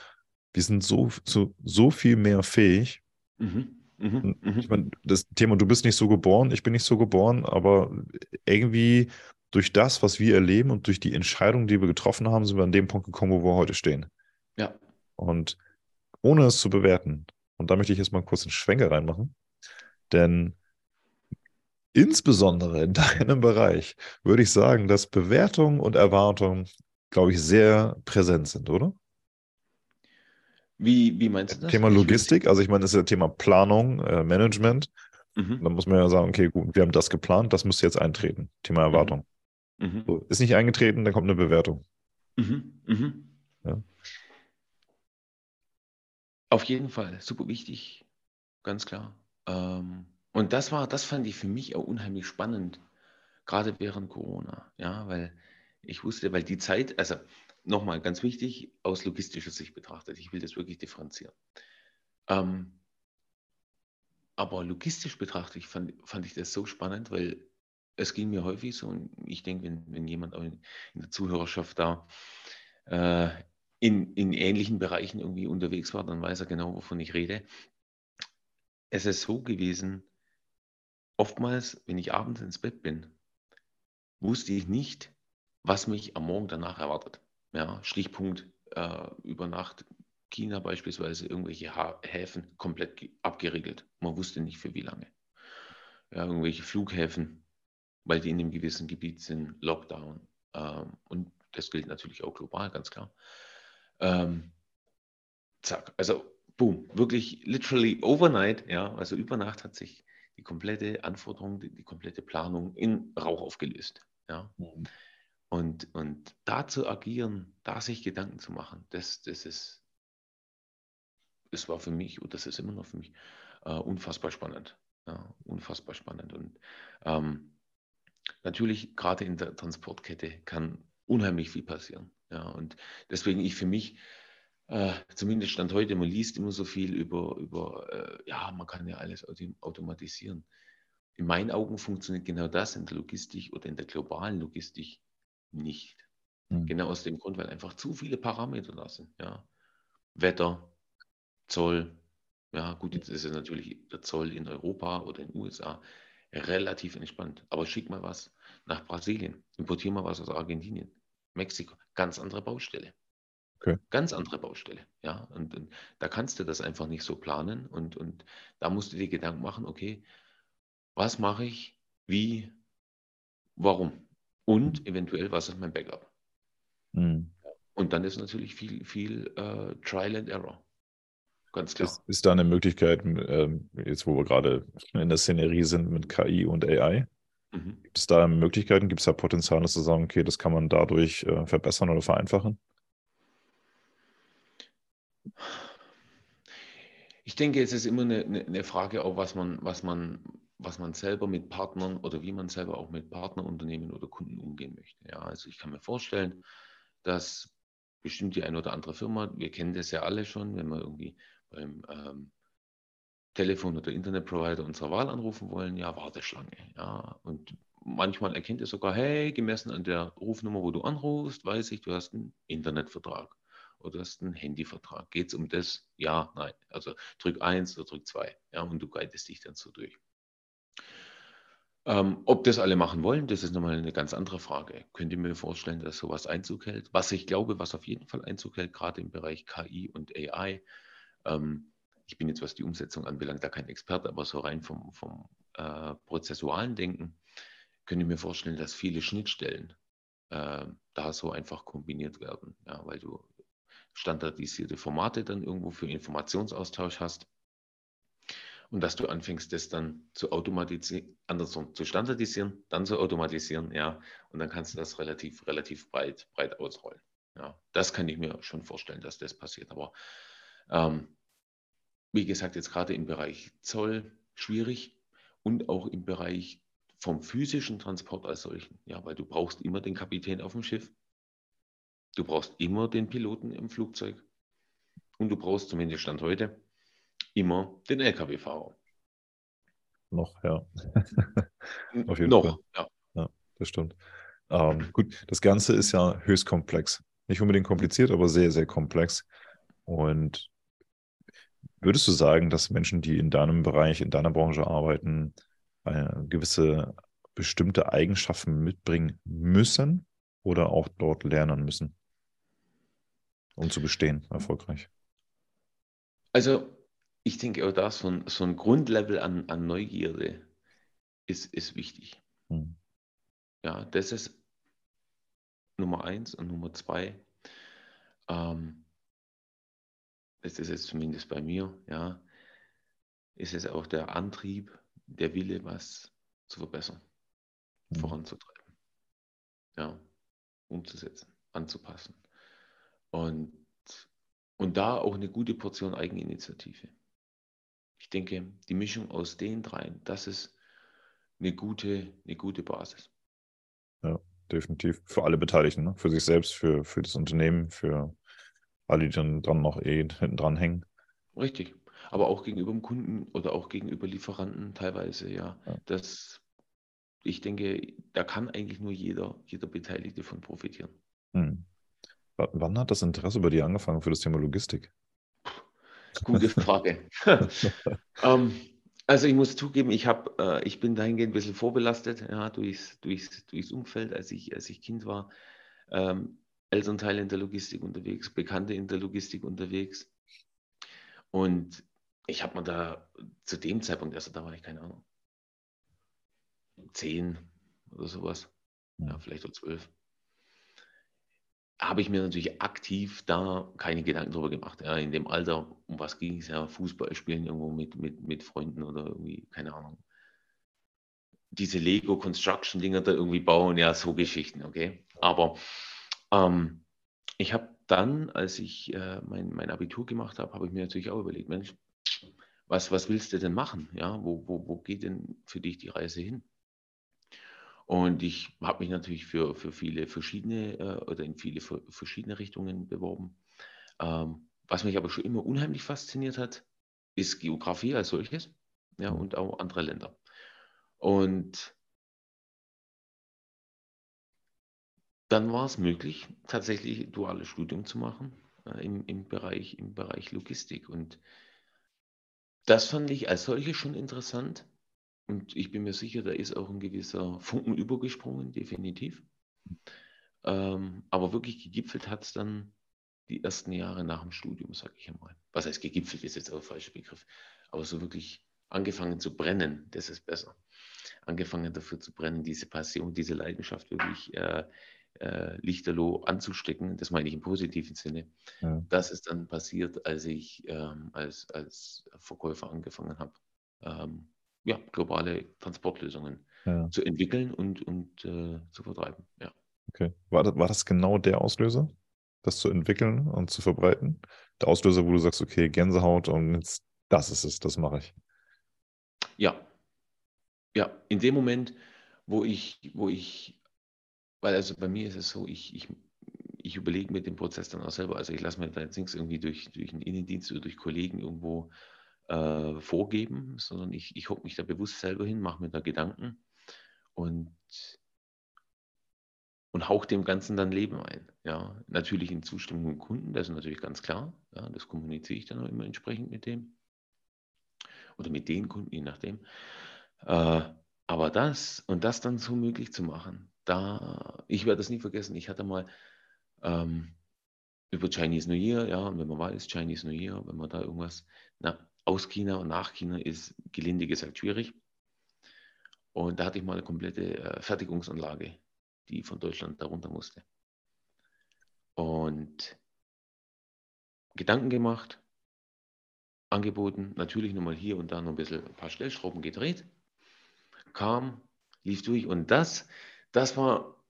wir sind so, so, so viel mehr fähig. Mhm. Mhm. mhm. Ich meine, das Thema, du bist nicht so geboren, ich bin nicht so geboren, aber irgendwie durch das, was wir erleben und durch die Entscheidungen, die wir getroffen haben, sind wir an dem Punkt gekommen, wo wir heute stehen. Ja. Und ohne es zu bewerten, und da möchte ich jetzt mal kurz einen Schwenker reinmachen, denn insbesondere in deinem Bereich würde ich sagen, dass Bewertung und Erwartung, glaube ich, sehr präsent sind, oder? Wie, wie meinst du das? Thema Logistik, also ich meine, das ist ja Thema Planung, äh, Management. Mhm. Dann muss man ja sagen, okay, gut, wir haben das geplant, das müsste jetzt eintreten. Thema mhm. Erwartung. Mhm. So, ist nicht eingetreten, dann kommt eine Bewertung. Mhm. Mhm. Ja. Auf jeden Fall, super wichtig, ganz klar. Ähm, und das war, das fand ich für mich auch unheimlich spannend, gerade während Corona, ja, weil ich wusste, weil die Zeit, also nochmal ganz wichtig, aus logistischer Sicht betrachtet, ich will das wirklich differenzieren. Ähm, aber logistisch betrachtet fand, fand ich das so spannend, weil es ging mir häufig so, und ich denke, wenn, wenn jemand in, in der Zuhörerschaft da äh, in, in ähnlichen Bereichen irgendwie unterwegs war, dann weiß er genau, wovon ich rede. Es ist so gewesen, oftmals, wenn ich abends ins Bett bin, wusste ich nicht, was mich am Morgen danach erwartet. Ja, Stichpunkt äh, über Nacht China beispielsweise irgendwelche Häfen komplett abgeriegelt. Man wusste nicht für wie lange. Ja, irgendwelche Flughäfen weil die in einem gewissen Gebiet sind, Lockdown. Ähm, und das gilt natürlich auch global, ganz klar. Ähm, zack, also boom, wirklich literally overnight, ja, also über Nacht hat sich die komplette Anforderung, die, die komplette Planung in Rauch aufgelöst. Ja. Mhm. Und, und da zu agieren, da sich Gedanken zu machen, das, das ist, das war für mich, und das ist immer noch für mich, äh, unfassbar spannend. Ja, unfassbar spannend. Und ähm, natürlich gerade in der Transportkette kann unheimlich viel passieren. Ja, und deswegen ich für mich, äh, zumindest Stand heute, man liest immer so viel über, über äh, ja, man kann ja alles automatisieren. In meinen Augen funktioniert genau das in der Logistik oder in der globalen Logistik nicht. Mhm. Genau aus dem Grund, weil einfach zu viele Parameter da sind. Ja. Wetter, Zoll, ja gut, jetzt ist es natürlich der Zoll in Europa oder in den USA relativ entspannt. Aber schick mal was nach Brasilien, importier mal was aus Argentinien, Mexiko, ganz andere Baustelle. Okay. Ganz andere Baustelle. Ja, und, und, da kannst du das einfach nicht so planen und, und da musst du dir Gedanken machen, okay, was mache ich, wie, warum und eventuell, was ist mein Backup? Mhm. Und dann ist natürlich viel, viel uh, Trial and Error. Ganz klar. Ist, ist da eine Möglichkeit, ähm, jetzt wo wir gerade in der Szenerie sind mit KI und AI, mhm. gibt es da Möglichkeiten, gibt es da Potenzial, dass zu sagen, okay, das kann man dadurch äh, verbessern oder vereinfachen? Ich denke, es ist immer eine, eine Frage, auch was man, was man, was man selber mit Partnern oder wie man selber auch mit Partnerunternehmen oder Kunden umgehen möchte. Ja, also ich kann mir vorstellen, dass bestimmt die eine oder andere Firma, wir kennen das ja alle schon, wenn wir irgendwie beim ähm, Telefon- oder Internetprovider unserer Wahl anrufen wollen, ja, Warteschlange. Ja, und manchmal erkennt ihr sogar, hey, gemessen an der Rufnummer, wo du anrufst, weiß ich, du hast einen Internetvertrag oder hast einen Handyvertrag. Geht es um das? Ja, nein. Also drück eins oder drück zwei. Ja, und du guidest dich dann so durch. Ähm, ob das alle machen wollen, das ist nochmal eine ganz andere Frage. Könnt ihr mir vorstellen, dass sowas Einzug hält? Was ich glaube, was auf jeden Fall Einzug hält, gerade im Bereich KI und AI. Ähm, ich bin jetzt, was die Umsetzung anbelangt, da kein Experte, aber so rein vom, vom äh, prozessualen Denken, könnt ihr mir vorstellen, dass viele Schnittstellen äh, da so einfach kombiniert werden. Ja, weil du standardisierte Formate dann irgendwo für Informationsaustausch hast und dass du anfängst, das dann zu automatisieren, andersrum zu standardisieren, dann zu automatisieren, ja, und dann kannst du das relativ, relativ breit, breit ausrollen. Ja, das kann ich mir schon vorstellen, dass das passiert. Aber ähm, wie gesagt, jetzt gerade im Bereich Zoll schwierig und auch im Bereich vom physischen Transport als solchen, ja, weil du brauchst immer den Kapitän auf dem Schiff, Du brauchst immer den Piloten im Flugzeug und du brauchst zumindest Stand heute immer den Lkw-Fahrer. Noch, ja. Auf jeden Noch, Fall. Ja. ja. das stimmt. Ähm, gut, das Ganze ist ja höchst komplex. Nicht unbedingt kompliziert, aber sehr, sehr komplex. Und würdest du sagen, dass Menschen, die in deinem Bereich, in deiner Branche arbeiten, gewisse bestimmte Eigenschaften mitbringen müssen oder auch dort lernen müssen? um zu bestehen, erfolgreich? Also, ich denke auch da, so ein, so ein Grundlevel an, an Neugierde ist, ist wichtig. Hm. Ja, das ist Nummer eins und Nummer zwei. Ähm, das ist jetzt zumindest bei mir, ja, ist es auch der Antrieb, der Wille, was zu verbessern, hm. voranzutreiben, ja, umzusetzen, anzupassen. Und, und da auch eine gute Portion Eigeninitiative. Ich denke, die Mischung aus den dreien, das ist eine gute, eine gute Basis. Ja, definitiv. Für alle Beteiligten, ne? für sich selbst, für, für das Unternehmen, für alle, die dann, dann noch eh hinten dran hängen. Richtig. Aber auch gegenüber dem Kunden oder auch gegenüber Lieferanten teilweise, ja. ja. Das, ich denke, da kann eigentlich nur jeder, jeder Beteiligte von profitieren. Hm. Wann hat das Interesse bei dir angefangen für das Thema Logistik? Gute Frage. ähm, also ich muss zugeben, ich, hab, äh, ich bin dahingehend ein bisschen vorbelastet ja, durchs, durchs, durchs Umfeld, als ich, als ich Kind war. Ähm, Elternteile in der Logistik unterwegs, Bekannte in der Logistik unterwegs. Und ich habe mir da zu dem Zeitpunkt, also da war ich keine Ahnung, zehn oder sowas, ja, vielleicht auch zwölf habe ich mir natürlich aktiv da keine Gedanken drüber gemacht. Ja, in dem Alter, um was ging es ja, Fußball spielen irgendwo mit, mit, mit Freunden oder irgendwie, keine Ahnung. Diese Lego-Construction-Dinger da irgendwie bauen, ja, so Geschichten, okay. Aber ähm, ich habe dann, als ich äh, mein, mein Abitur gemacht habe, habe ich mir natürlich auch überlegt, Mensch, was, was willst du denn machen? Ja, wo, wo, wo geht denn für dich die Reise hin? Und ich habe mich natürlich für, für viele verschiedene äh, oder in viele verschiedene Richtungen beworben. Ähm, was mich aber schon immer unheimlich fasziniert hat, ist Geografie als solches ja, mhm. und auch andere Länder. Und dann war es möglich, tatsächlich duales Studium zu machen äh, im, im, Bereich, im Bereich Logistik. Und das fand ich als solches schon interessant. Und ich bin mir sicher, da ist auch ein gewisser Funken übergesprungen, definitiv. Ähm, aber wirklich gegipfelt hat es dann die ersten Jahre nach dem Studium, sage ich einmal. Was heißt gegipfelt, ist jetzt auch ein falscher Begriff. Aber so wirklich angefangen zu brennen, das ist besser. Angefangen dafür zu brennen, diese Passion, diese Leidenschaft wirklich äh, äh, lichterloh anzustecken. Das meine ich im positiven Sinne. Ja. Das ist dann passiert, als ich ähm, als, als Verkäufer angefangen habe, ähm, ja, globale Transportlösungen ja. zu entwickeln und, und äh, zu vertreiben. Ja. Okay. War das, war das genau der Auslöser, das zu entwickeln und zu verbreiten? Der Auslöser, wo du sagst, okay, Gänsehaut und jetzt, das ist es, das mache ich. Ja. Ja, in dem Moment, wo ich, wo ich, weil also bei mir ist es so, ich, ich, ich überlege mir den Prozess dann auch selber. Also ich lasse mir da jetzt nichts irgendwie durch, durch einen Innendienst oder durch Kollegen irgendwo äh, vorgeben, sondern ich, ich hocke mich da bewusst selber hin, mache mir da Gedanken und, und hauche dem Ganzen dann Leben ein. Ja, natürlich in Zustimmung mit Kunden, das ist natürlich ganz klar. Ja, das kommuniziere ich dann auch immer entsprechend mit dem oder mit den Kunden, je nachdem. Äh, aber das und das dann so möglich zu machen, da, ich werde das nie vergessen, ich hatte mal ähm, über Chinese New Year, ja, und wenn man weiß, Chinese New Year, wenn man da irgendwas, na, aus China und nach China ist gelinde gesagt schwierig. Und da hatte ich mal eine komplette äh, Fertigungsanlage, die von Deutschland darunter musste. Und Gedanken gemacht, angeboten, natürlich nochmal hier und da noch ein bisschen ein paar Stellschrauben gedreht, kam, lief durch und das, das war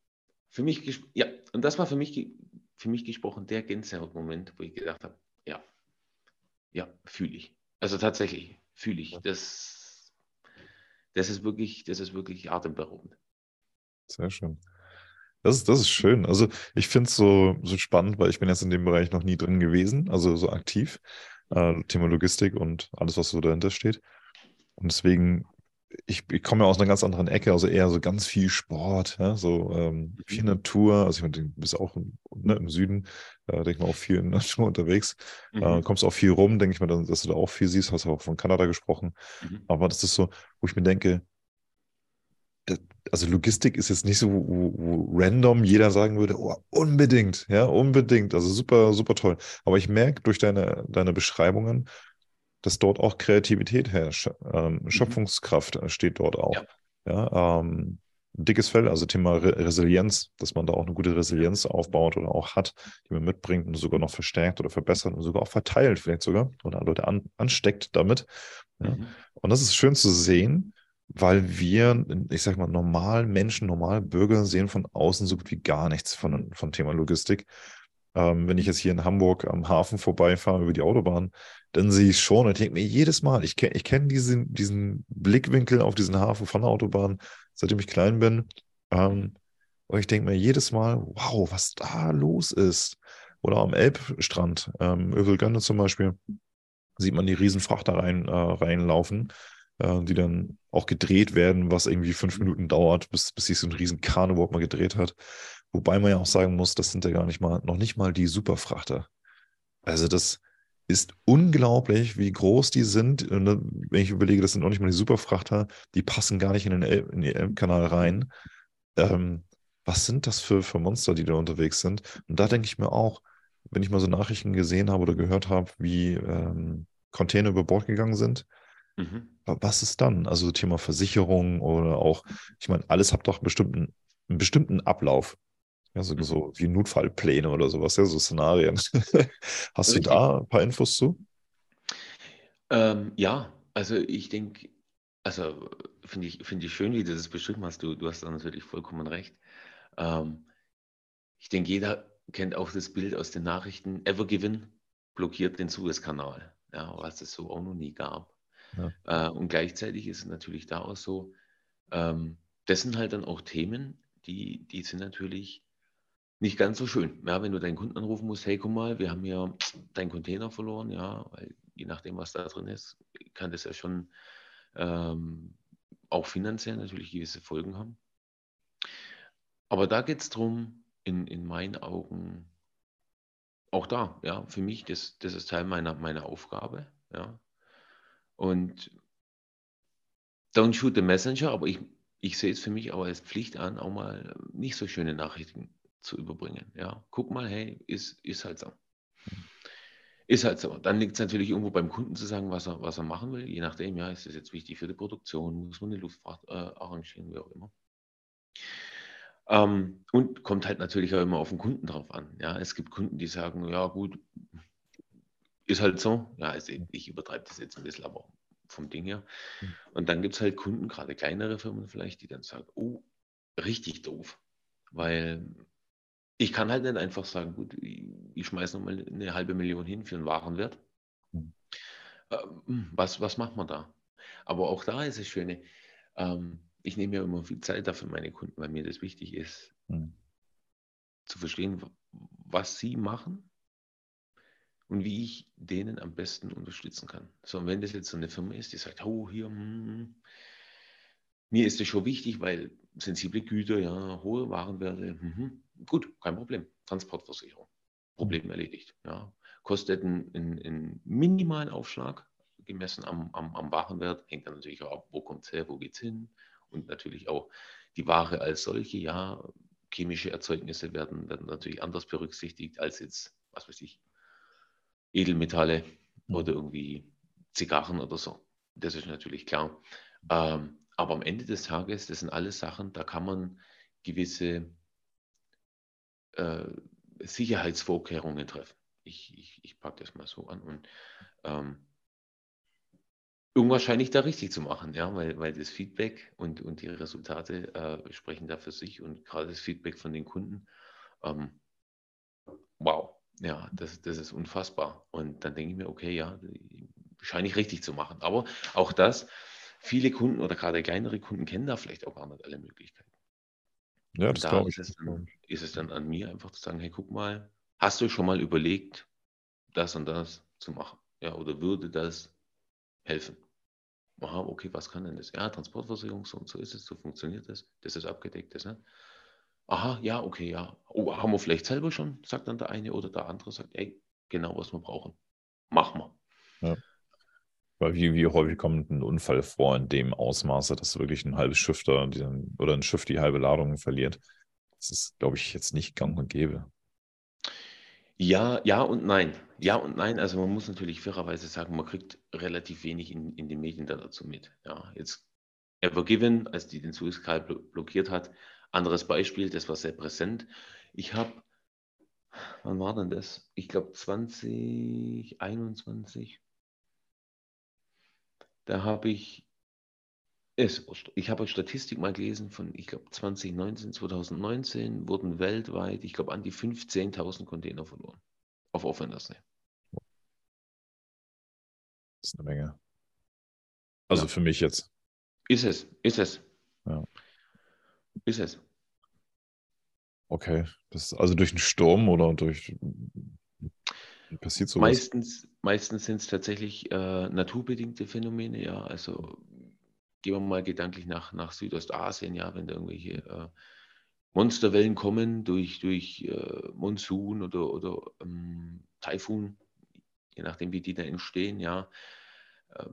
für mich, ja, und das war für mich, für mich gesprochen der Gänsehautmoment, wo ich gedacht habe, ja, ja, fühle ich. Also tatsächlich fühle ich. Das, das ist wirklich, das ist wirklich atemberaubend. Sehr schön. Das ist, das ist schön. Also ich finde es so, so spannend, weil ich bin jetzt in dem Bereich noch nie drin gewesen, also so aktiv. Äh, Thema Logistik und alles, was so dahinter steht. Und deswegen ich, ich komme ja aus einer ganz anderen Ecke, also eher so ganz viel Sport, ja, so ähm, viel mhm. Natur. Also ich meine, du bist auch im, ne, im Süden, äh, denke ich mal, auch viel in Natur unterwegs. Äh, mhm. Äh, kommst auch viel rum, denke ich mal, dass du da auch viel siehst. Hast auch von Kanada gesprochen. Mhm. Aber das ist so, wo ich mir denke, das, also Logistik ist jetzt nicht so, wo, wo, random jeder sagen würde, oh, unbedingt, ja, unbedingt. Also super, super toll. Aber ich merke durch deine, deine Beschreibungen, dass dort auch Kreativität herrscht. Ähm, mhm. Schöpfungskraft steht dort auch. Ja. ja ähm, dickes Fell, also Thema Re Resilienz, dass man da auch eine gute Resilienz aufbaut oder auch hat, die man mitbringt und sogar noch verstärkt oder verbessert und sogar auch verteilt, vielleicht sogar, oder Leute an, ansteckt damit. Ja. Mhm. Und das ist schön zu sehen, weil wir, ich sag mal, normal Menschen, normal Bürger sehen von außen so gut wie gar nichts von, von Thema Logistik. Ähm, wenn ich jetzt hier in Hamburg am Hafen vorbeifahre über die Autobahn, dann sehe ich schon und denke mir jedes Mal, ich kenne ich kenn diesen, diesen Blickwinkel auf diesen Hafen von der Autobahn, seitdem ich klein bin. Ähm, und ich denke mir jedes Mal, wow, was da los ist. Oder am Elbstrand, ähm, Övelgönne zum Beispiel, sieht man die Riesenfrachter rein, äh, reinlaufen, äh, die dann auch gedreht werden, was irgendwie fünf Minuten dauert, bis, bis sich so ein riesen Kahn überhaupt mal gedreht hat. Wobei man ja auch sagen muss, das sind ja gar nicht mal, noch nicht mal die Superfrachter. Also das ist unglaublich, wie groß die sind. Wenn ich überlege, das sind noch nicht mal die Superfrachter, die passen gar nicht in den, El in den Elbkanal rein. Ähm, was sind das für, für Monster, die da unterwegs sind? Und da denke ich mir auch, wenn ich mal so Nachrichten gesehen habe oder gehört habe, wie ähm, Container über Bord gegangen sind, mhm. was ist dann? Also Thema Versicherung oder auch, ich meine, alles hat doch bestimmten, einen bestimmten Ablauf. Ja, so, so wie Notfallpläne oder sowas, ja, so Szenarien. Hast du da ein paar Infos zu? Ähm, ja, also ich denke, also finde ich, find ich schön, wie du das beschrieben hast. Du, du hast da natürlich vollkommen recht. Ähm, ich denke, jeder kennt auch das Bild aus den Nachrichten. Evergiven blockiert den Suezkanal, ja, was es so auch noch nie gab. Ja. Äh, und gleichzeitig ist es natürlich da auch so, ähm, das sind halt dann auch Themen, die, die sind natürlich nicht ganz so schön. Ja, wenn du deinen Kunden anrufen musst, hey, guck mal, wir haben ja deinen Container verloren, ja, weil je nachdem, was da drin ist, kann das ja schon ähm, auch finanziell natürlich gewisse Folgen haben. Aber da geht es darum, in, in meinen Augen, auch da, ja, für mich, das, das ist Teil meiner, meiner Aufgabe, ja. Und don't shoot the messenger, aber ich, ich sehe es für mich auch als Pflicht an, auch mal nicht so schöne Nachrichten zu überbringen. Ja, guck mal, hey, ist, ist halt so. Ist halt so. Dann liegt es natürlich irgendwo beim Kunden zu sagen, was er, was er machen will. Je nachdem, ja, ist das jetzt wichtig für die Produktion, muss man eine Luftfahrt äh, arrangieren, wie auch immer. Ähm, und kommt halt natürlich auch immer auf den Kunden drauf an. Ja, es gibt Kunden, die sagen, ja gut, ist halt so. Ja, also ich übertreibe das jetzt ein bisschen, aber vom Ding her. Hm. Und dann gibt es halt Kunden, gerade kleinere Firmen vielleicht, die dann sagen, oh, richtig doof. Weil ich kann halt nicht einfach sagen, gut, ich, schmeiße nochmal eine halbe Million hin für einen Warenwert. Mhm. Was, was macht man da? Aber auch da ist das Schöne, ähm, ich nehme ja immer viel Zeit dafür meine Kunden, weil mir das wichtig ist, mhm. zu verstehen, was sie machen und wie ich denen am besten unterstützen kann. So, und wenn das jetzt so eine Firma ist, die sagt, oh, hier, mm, mir ist das schon wichtig, weil sensible Güter, ja, hohe Warenwerte, mhm, gut, kein Problem. Transportversicherung, Problem mhm. erledigt. Ja. Kostet einen, einen, einen minimalen Aufschlag, gemessen am, am, am Warenwert, hängt dann natürlich auch ab, wo kommt es her, wo geht es hin und natürlich auch die Ware als solche, ja, chemische Erzeugnisse werden, werden natürlich anders berücksichtigt als jetzt, was weiß ich, Edelmetalle mhm. oder irgendwie Zigarren oder so. Das ist natürlich klar. Ähm, aber am Ende des Tages, das sind alles Sachen, da kann man gewisse äh, Sicherheitsvorkehrungen treffen. Ich, ich, ich packe das mal so an und ähm, unwahrscheinlich da richtig zu machen, ja, weil, weil das Feedback und, und die Resultate äh, sprechen da für sich und gerade das Feedback von den Kunden, ähm, wow, ja, das, das ist unfassbar. Und dann denke ich mir, okay, ja, scheine ich richtig zu machen. Aber auch das, viele Kunden oder gerade kleinere Kunden kennen da vielleicht auch gar nicht alle Möglichkeiten. Ja, das glaube ich. Ist es, dann, ist es dann an mir einfach zu sagen, hey, guck mal, hast du schon mal überlegt, das und das zu machen? Ja, oder würde das helfen? Aha, okay, was kann denn das? Ja, Transportversicherung, so und so ist es, so funktioniert das, das ist abgedeckt, das, ne? Aha, ja, okay, ja. Oh, haben wir vielleicht selber schon, sagt dann der eine oder der andere, sagt, ey, genau, was wir brauchen. Machen wir. Ja. Weil wie, wie häufig kommt ein Unfall vor in dem Ausmaße, dass wirklich ein halbes Schiff da oder ein Schiff die halbe Ladung verliert? Das ist, glaube ich, jetzt nicht gang und gäbe. Ja, ja und nein. Ja und nein. Also man muss natürlich fairerweise sagen, man kriegt relativ wenig in, in den Medien dazu mit. Ja, jetzt Ever Given, als die den Suezkanal blockiert hat, anderes Beispiel, das war sehr präsent. Ich habe, wann war denn das? Ich glaube 2021 da habe ich es, ich habe Statistik mal gelesen von, ich glaube 2019, 2019 wurden weltweit, ich glaube an die 15.000 Container verloren auf offener See. Das ist eine Menge. Also ja. für mich jetzt. Ist es, ist es. Ja. Ist es. Okay. Das, also durch einen Sturm oder durch passiert sowas? Meistens, meistens sind es tatsächlich äh, naturbedingte Phänomene, ja. Also gehen wir mal gedanklich nach, nach Südostasien, ja, wenn da irgendwelche äh, Monsterwellen kommen durch, durch äh, Monsun oder, oder ähm, Taifun, je nachdem, wie die da entstehen, ja, äh,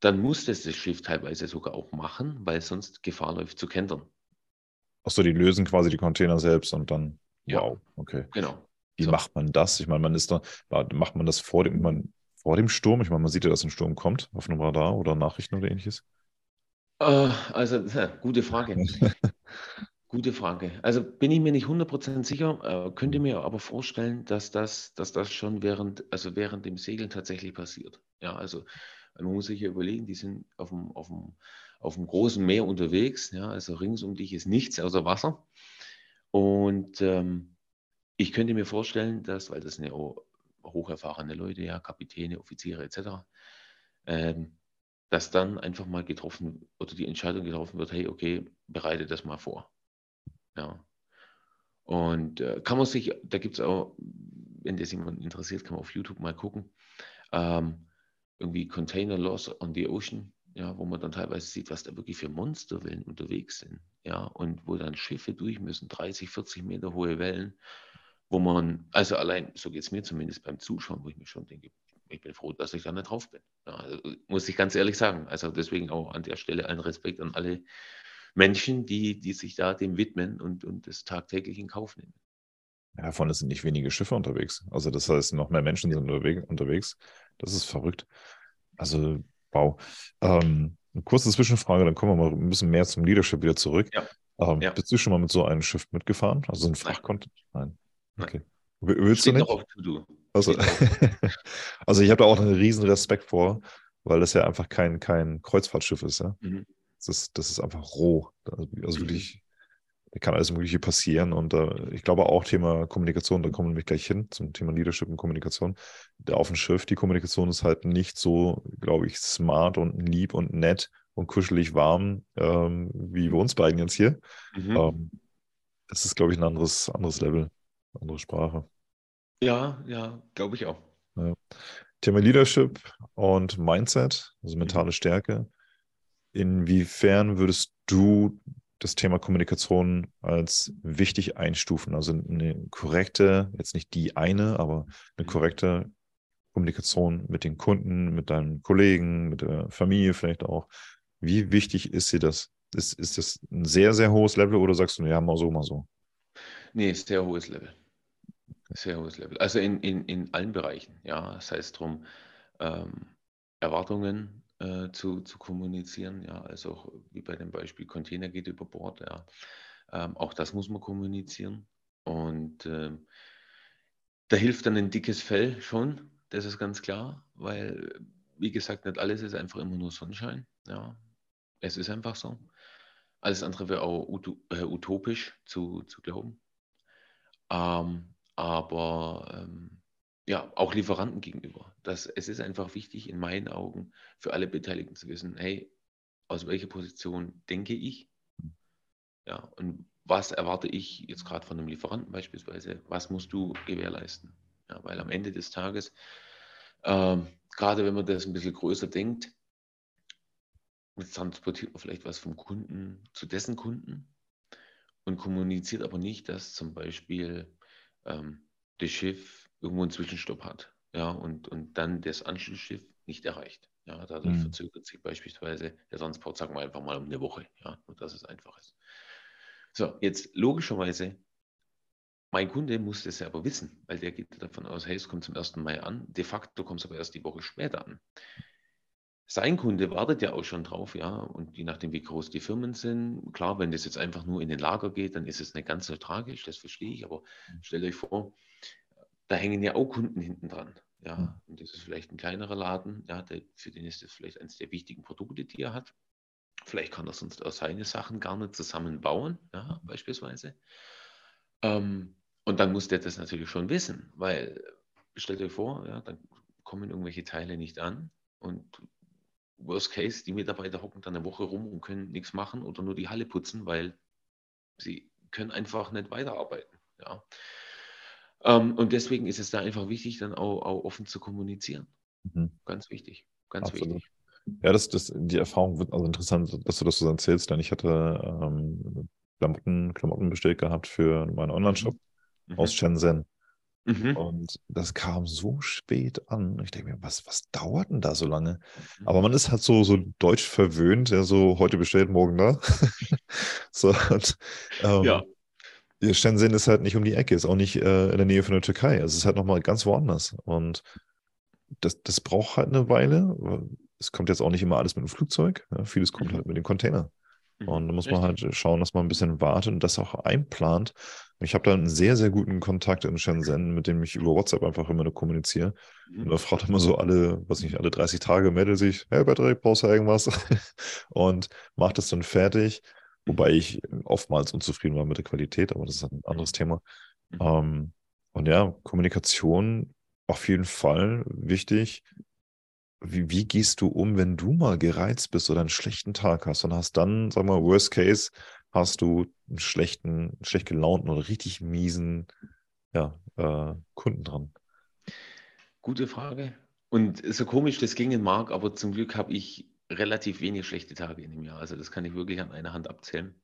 dann muss das das Schiff teilweise sogar auch machen, weil sonst Gefahr läuft zu kentern. Achso, die lösen quasi die Container selbst und dann. Ja, wow, okay. Genau. Wie so. macht man das? Ich meine, man ist da, macht man das vor dem, man, vor dem Sturm? Ich meine, man sieht ja, dass ein Sturm kommt auf einem Radar oder Nachrichten oder ähnliches. Uh, also, gute Frage. gute Frage. Also bin ich mir nicht 100% sicher, äh, könnte mir aber vorstellen, dass das, dass das schon während, also während dem Segeln tatsächlich passiert. Ja, also man muss sich ja überlegen, die sind auf dem, auf dem, auf dem großen Meer unterwegs, ja, also rings um dich ist nichts außer Wasser. Und ähm, ich könnte mir vorstellen, dass, weil das sind ja auch hocherfahrene Leute, ja, Kapitäne, Offiziere etc., ähm, dass dann einfach mal getroffen oder die Entscheidung getroffen wird, hey, okay, bereite das mal vor. Ja. Und äh, kann man sich, da gibt es auch, wenn das jemand interessiert, kann man auf YouTube mal gucken, ähm, irgendwie Container Loss on the Ocean, ja, wo man dann teilweise sieht, was da wirklich für Monsterwellen unterwegs sind, ja, und wo dann Schiffe durch müssen, 30, 40 Meter hohe Wellen, wo man, also allein, so geht es mir zumindest beim Zuschauen, wo ich mir schon denke, ich bin froh, dass ich da nicht drauf bin. Ja, also, muss ich ganz ehrlich sagen. Also deswegen auch an der Stelle allen Respekt an alle Menschen, die, die sich da dem widmen und, und das tagtäglich in Kauf nehmen. Ja, vorne sind nicht wenige Schiffe unterwegs. Also das heißt, noch mehr Menschen sind unterwegs. Das ist verrückt. Also, wow. Ähm, eine kurze Zwischenfrage, dann kommen wir mal ein bisschen mehr zum Leadership wieder zurück. Ja. Ähm, ja. Bist du schon mal mit so einem Schiff mitgefahren? Also ein Fachkonto? Nein. Okay. Willst Steht du nicht? Auf To-Do. Also, also ich habe da auch einen riesen Respekt vor, weil das ja einfach kein, kein Kreuzfahrtschiff ist. Ja? Mhm. Das, ist das ist einfach roh. Also mhm. wirklich da kann alles Mögliche passieren. Und äh, ich glaube auch Thema Kommunikation, da kommen wir gleich hin zum Thema Leadership und Kommunikation. Der auf dem Schiff, die Kommunikation ist halt nicht so, glaube ich, smart und lieb und nett und kuschelig warm, ähm, wie bei uns beiden jetzt hier. Mhm. Ähm, das ist, glaube ich, ein anderes, anderes Level, andere Sprache. Ja, ja, glaube ich auch. Ja. Thema Leadership und Mindset, also mentale mhm. Stärke. Inwiefern würdest du das Thema Kommunikation als wichtig einstufen. Also eine korrekte, jetzt nicht die eine, aber eine mhm. korrekte Kommunikation mit den Kunden, mit deinen Kollegen, mit der Familie vielleicht auch. Wie wichtig ist dir das? Ist, ist das ein sehr, sehr hohes Level oder sagst du, ja, mal so, mal so? Nee, sehr hohes Level. Sehr hohes Level. Also in, in, in allen Bereichen, ja. Das heißt drum, ähm, Erwartungen äh, zu, zu kommunizieren. Ja, also auch wie bei dem Beispiel Container geht über Bord. Ja, ähm, auch das muss man kommunizieren. Und ähm, da hilft dann ein dickes Fell schon, das ist ganz klar, weil, wie gesagt, nicht alles ist einfach immer nur Sonnenschein. Ja, es ist einfach so. Alles andere wäre auch äh, utopisch zu, zu glauben. Ähm, aber ähm, ja, auch Lieferanten gegenüber. Das, es ist einfach wichtig, in meinen Augen, für alle Beteiligten zu wissen, hey, aus welcher Position denke ich? Ja, und was erwarte ich jetzt gerade von einem Lieferanten beispielsweise? Was musst du gewährleisten? Ja, weil am Ende des Tages, ähm, gerade wenn man das ein bisschen größer denkt, transportiert man vielleicht was vom Kunden zu dessen Kunden und kommuniziert aber nicht, dass zum Beispiel ähm, das Schiff irgendwo einen Zwischenstopp hat. Ja, und, und dann das Anschlussschiff nicht erreicht. Ja, dadurch mhm. verzögert sich beispielsweise der Transport, sagen wir einfach mal, um eine Woche. Ja, nur dass es einfach ist. So, jetzt logischerweise, mein Kunde muss das ja aber wissen, weil der geht davon aus, hey, es kommt zum 1. Mai an. De facto kommt es aber erst die Woche später an. Sein Kunde wartet ja auch schon drauf, ja, und je nachdem, wie groß die Firmen sind, klar, wenn das jetzt einfach nur in den Lager geht, dann ist es nicht ganz so tragisch, das verstehe ich, aber mhm. stellt euch vor, da hängen ja auch Kunden hinten dran. Ja, hm. und das ist vielleicht ein kleinerer Laden, ja, der, für den ist das vielleicht eines der wichtigen Produkte, die er hat. Vielleicht kann er sonst auch seine Sachen gar nicht zusammenbauen, ja, beispielsweise. Ähm, und dann muss der das natürlich schon wissen, weil stellt euch vor, ja, dann kommen irgendwelche Teile nicht an und worst case, die Mitarbeiter hocken dann eine Woche rum und können nichts machen oder nur die Halle putzen, weil sie können einfach nicht weiterarbeiten. Ja. Ähm, und deswegen ist es da einfach wichtig, dann auch, auch offen zu kommunizieren. Mhm. Ganz wichtig, ganz Absolut. wichtig. Ja, das, das, die Erfahrung wird also interessant, dass du das so erzählst, denn ich hatte ähm, Klamotten, Klamotten bestellt gehabt für meinen Online-Shop mhm. aus Shenzhen. Mhm. Und das kam so spät an. Ich denke mir, was, was dauert denn da so lange? Mhm. Aber man ist halt so, so deutsch verwöhnt, ja, so heute bestellt, morgen da. so, und, ähm, ja. Shenzhen ist halt nicht um die Ecke, ist auch nicht äh, in der Nähe von der Türkei. Also es ist halt nochmal ganz woanders. Und das, das braucht halt eine Weile. Es kommt jetzt auch nicht immer alles mit dem Flugzeug. Ja, vieles kommt mhm. halt mit dem Container. Mhm. Und da muss man halt schauen, dass man ein bisschen wartet und das auch einplant. Ich habe da einen sehr, sehr guten Kontakt in Shenzhen, mit dem ich über WhatsApp einfach immer nur kommuniziere. Mhm. Und da fragt immer so alle, was nicht, alle 30 Tage meldet sich, hey Patrick, brauchst du irgendwas? und macht das dann fertig. Wobei ich oftmals unzufrieden war mit der Qualität, aber das ist ein anderes Thema. Mhm. Ähm, und ja, Kommunikation auf jeden Fall wichtig. Wie, wie, gehst du um, wenn du mal gereizt bist oder einen schlechten Tag hast und hast dann, sag mal, Worst Case, hast du einen schlechten, schlecht gelaunten oder richtig miesen ja, äh, Kunden dran? Gute Frage. Und so komisch das ging in Mark, aber zum Glück habe ich relativ wenig schlechte Tage in dem Jahr. Also das kann ich wirklich an einer Hand abzählen.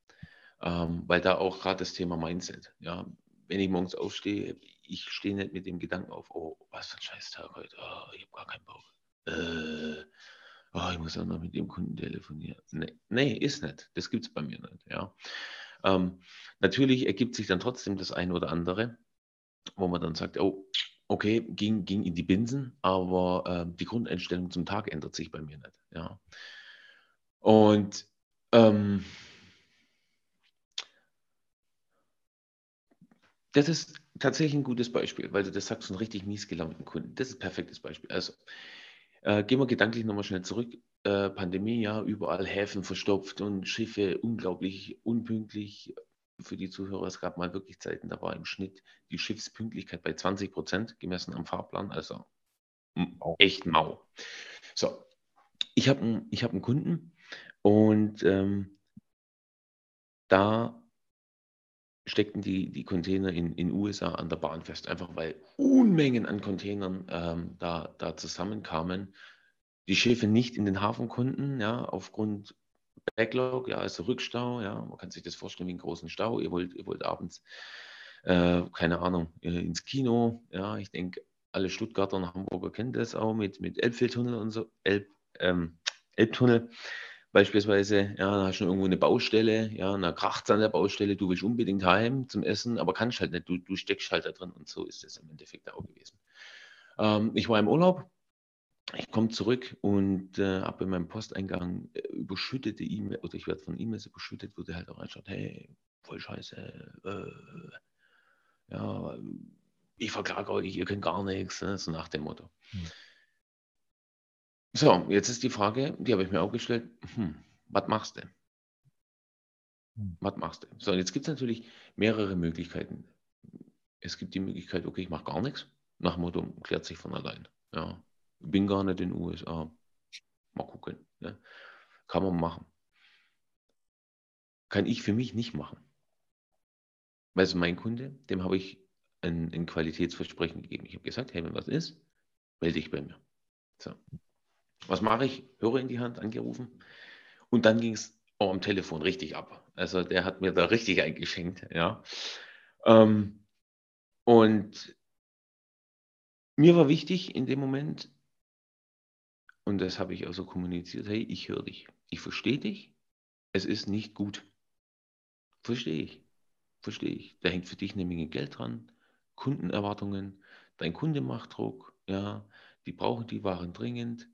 Ähm, weil da auch gerade das Thema Mindset, ja, wenn ich morgens aufstehe, ich stehe nicht mit dem Gedanken auf, oh, was für ein Scheißtag heute, oh, ich habe gar keinen Bock. Äh, oh, ich muss auch noch mit dem Kunden telefonieren. Nee, nee ist nicht. Das gibt es bei mir nicht. Ja. Ähm, natürlich ergibt sich dann trotzdem das eine oder andere. wo man dann sagt, oh, okay, ging, ging in die Binsen, aber äh, die Grundeinstellung zum Tag ändert sich bei mir nicht. Ja. Und ähm, das ist tatsächlich ein gutes Beispiel, weil du das sagst, einen richtig mies gelaunten Kunden. Das ist ein perfektes Beispiel. Also äh, gehen wir gedanklich nochmal schnell zurück. Äh, Pandemie, ja, überall Häfen verstopft und Schiffe unglaublich unpünktlich. Für die Zuhörer, es gab mal wirklich Zeiten, da war im Schnitt die Schiffspünktlichkeit bei 20 Prozent gemessen am Fahrplan, also echt mau. So, ich habe ich hab einen Kunden und ähm, da steckten die, die Container in den USA an der Bahn fest, einfach weil Unmengen an Containern ähm, da, da zusammenkamen. Die Schiffe nicht in den Hafen konnten, ja, aufgrund Backlog, ja, also Rückstau, ja, man kann sich das vorstellen wie einen großen Stau. Ihr wollt, ihr wollt abends, äh, keine Ahnung, äh, ins Kino, ja, ich denke, alle Stuttgarter und Hamburger kennen das auch mit, mit Elbphiltunnel und so, Elb, ähm, Elbtunnel. Beispielsweise, ja, da hast du irgendwo eine Baustelle, ja, da kracht es an der Baustelle, du willst unbedingt heim zum Essen, aber kannst halt nicht, du, du steckst halt da drin und so ist es im Endeffekt auch gewesen. Ähm, ich war im Urlaub, ich komme zurück und äh, habe in meinem Posteingang äh, überschüttete E-Mail, oder ich werde von E-Mails überschüttet, wo der halt auch reinschaut, hey, voll scheiße, äh, ja, ich verklage euch, ihr könnt gar nichts, ne, so nach dem Motto. Hm. So, jetzt ist die Frage, die habe ich mir auch gestellt, hm, was machst du? Hm. Was machst du? So, jetzt gibt es natürlich mehrere Möglichkeiten. Es gibt die Möglichkeit, okay, ich mache gar nichts. Nach dem Motto, klärt sich von allein. Ja, bin gar nicht in den USA. Mal gucken. Ne? Kann man machen. Kann ich für mich nicht machen. Weil es mein Kunde, dem habe ich ein, ein Qualitätsversprechen gegeben. Ich habe gesagt, hey, wenn was ist, melde dich bei mir. So. Was mache ich? Höre in die Hand, angerufen. Und dann ging es auch am Telefon richtig ab. Also der hat mir da richtig eingeschenkt, ja. Ähm, und mir war wichtig in dem Moment, und das habe ich auch so kommuniziert, hey, ich höre dich, ich verstehe dich, es ist nicht gut. Verstehe ich, verstehe ich. Da hängt für dich eine Menge Geld dran, Kundenerwartungen, dein Kunde macht Druck, ja, die brauchen die Waren dringend,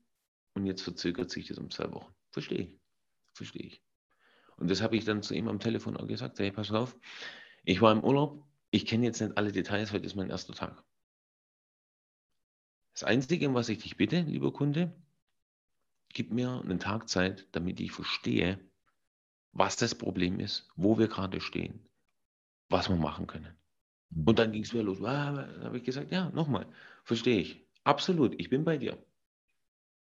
und jetzt verzögert sich das um zwei Wochen. Verstehe ich. Verstehe ich. Und das habe ich dann zu ihm am Telefon auch gesagt. Hey, pass auf, ich war im Urlaub, ich kenne jetzt nicht alle Details, heute ist mein erster Tag. Das Einzige, was ich dich bitte, lieber Kunde, gib mir einen Tag Zeit, damit ich verstehe, was das Problem ist, wo wir gerade stehen, was wir machen können. Und dann ging es wieder los. Ah, da habe ich gesagt, ja, nochmal, verstehe ich. Absolut, ich bin bei dir.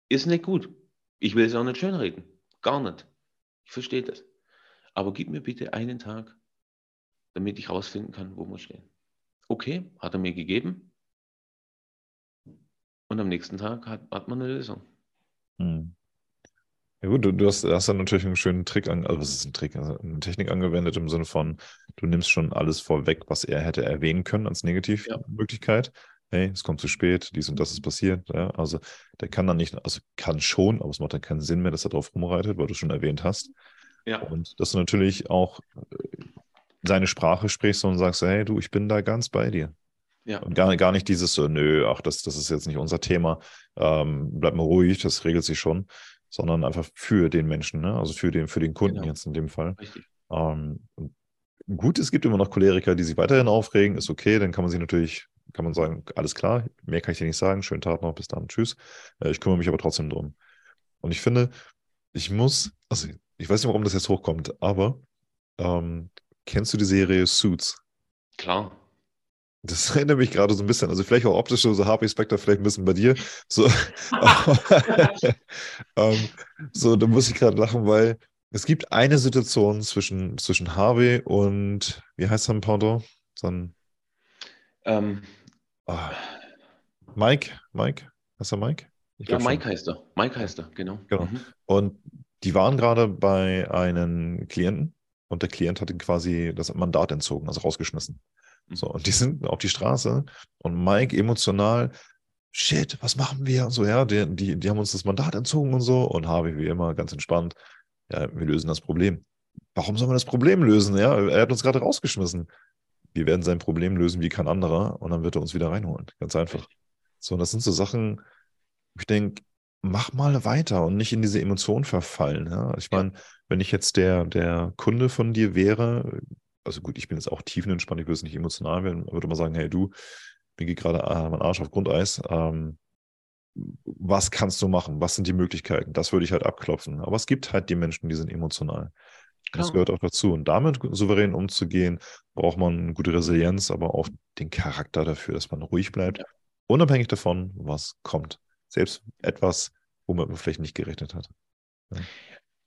Ist nicht gut. Ich will es auch nicht schönreden. Gar nicht. Ich verstehe das. Aber gib mir bitte einen Tag, damit ich rausfinden kann, wo wir stehen. Okay, hat er mir gegeben. Und am nächsten Tag hat, hat man eine Lösung. Hm. Ja gut, du, du hast, hast dann natürlich einen schönen Trick, an, also was ist ein Trick, also eine Technik angewendet im Sinne von, du nimmst schon alles vorweg, was er hätte erwähnen können als Negativmöglichkeit. Ja hey, es kommt zu spät, dies und das ist passiert. Ja? Also der kann dann nicht, also kann schon, aber es macht dann keinen Sinn mehr, dass er drauf rumreitet, weil du es schon erwähnt hast. Ja. Und dass du natürlich auch äh, seine Sprache sprichst und sagst, hey, du, ich bin da ganz bei dir. Ja. Und gar, gar nicht dieses so, nö, ach, das, das ist jetzt nicht unser Thema, ähm, bleib mal ruhig, das regelt sich schon, sondern einfach für den Menschen, ne? also für den, für den Kunden genau. jetzt in dem Fall. Richtig. Ähm, gut, es gibt immer noch Choleriker, die sich weiterhin aufregen, ist okay, dann kann man sich natürlich kann man sagen, alles klar, mehr kann ich dir nicht sagen, schönen Tag noch, bis dann, tschüss. Äh, ich kümmere mich aber trotzdem drum. Und ich finde, ich muss, also ich weiß nicht, warum das jetzt hochkommt, aber ähm, kennst du die Serie Suits? Klar. Das erinnert mich gerade so ein bisschen, also vielleicht auch optisch so Harvey Specter, vielleicht ein bisschen bei dir. So, ähm, so da muss ich gerade lachen, weil es gibt eine Situation zwischen, zwischen Harvey und, wie heißt sein Pendant? Sein ähm, Oh. Mike, Mike, heißt er Mike? Ich ja, Mike schon. heißt er. Mike heißt er, genau. Genau. Mhm. Und die waren gerade bei einem Klienten und der Klient hatte quasi das Mandat entzogen, also rausgeschmissen. Mhm. So, und die sind auf die Straße und Mike emotional, shit, was machen wir? Und so, ja, die, die, die haben uns das Mandat entzogen und so. Und Harvey, wie immer, ganz entspannt, ja, wir lösen das Problem. Warum soll man das Problem lösen? Ja, er hat uns gerade rausgeschmissen wir werden sein Problem lösen wie kein anderer und dann wird er uns wieder reinholen. Ganz einfach. So, und das sind so Sachen, ich denke, mach mal weiter und nicht in diese Emotionen verfallen. Ja? Ich meine, wenn ich jetzt der, der Kunde von dir wäre, also gut, ich bin jetzt auch tiefenentspannt, ich würde es nicht emotional werden, würde mal sagen, hey du, mir geht gerade äh, mein Arsch auf Grundeis. Ähm, was kannst du machen? Was sind die Möglichkeiten? Das würde ich halt abklopfen. Aber es gibt halt die Menschen, die sind emotional. Das gehört auch dazu. Und damit souverän umzugehen, braucht man gute Resilienz, aber auch den Charakter dafür, dass man ruhig bleibt, ja. unabhängig davon, was kommt. Selbst etwas, womit man vielleicht nicht gerechnet hat. Ja.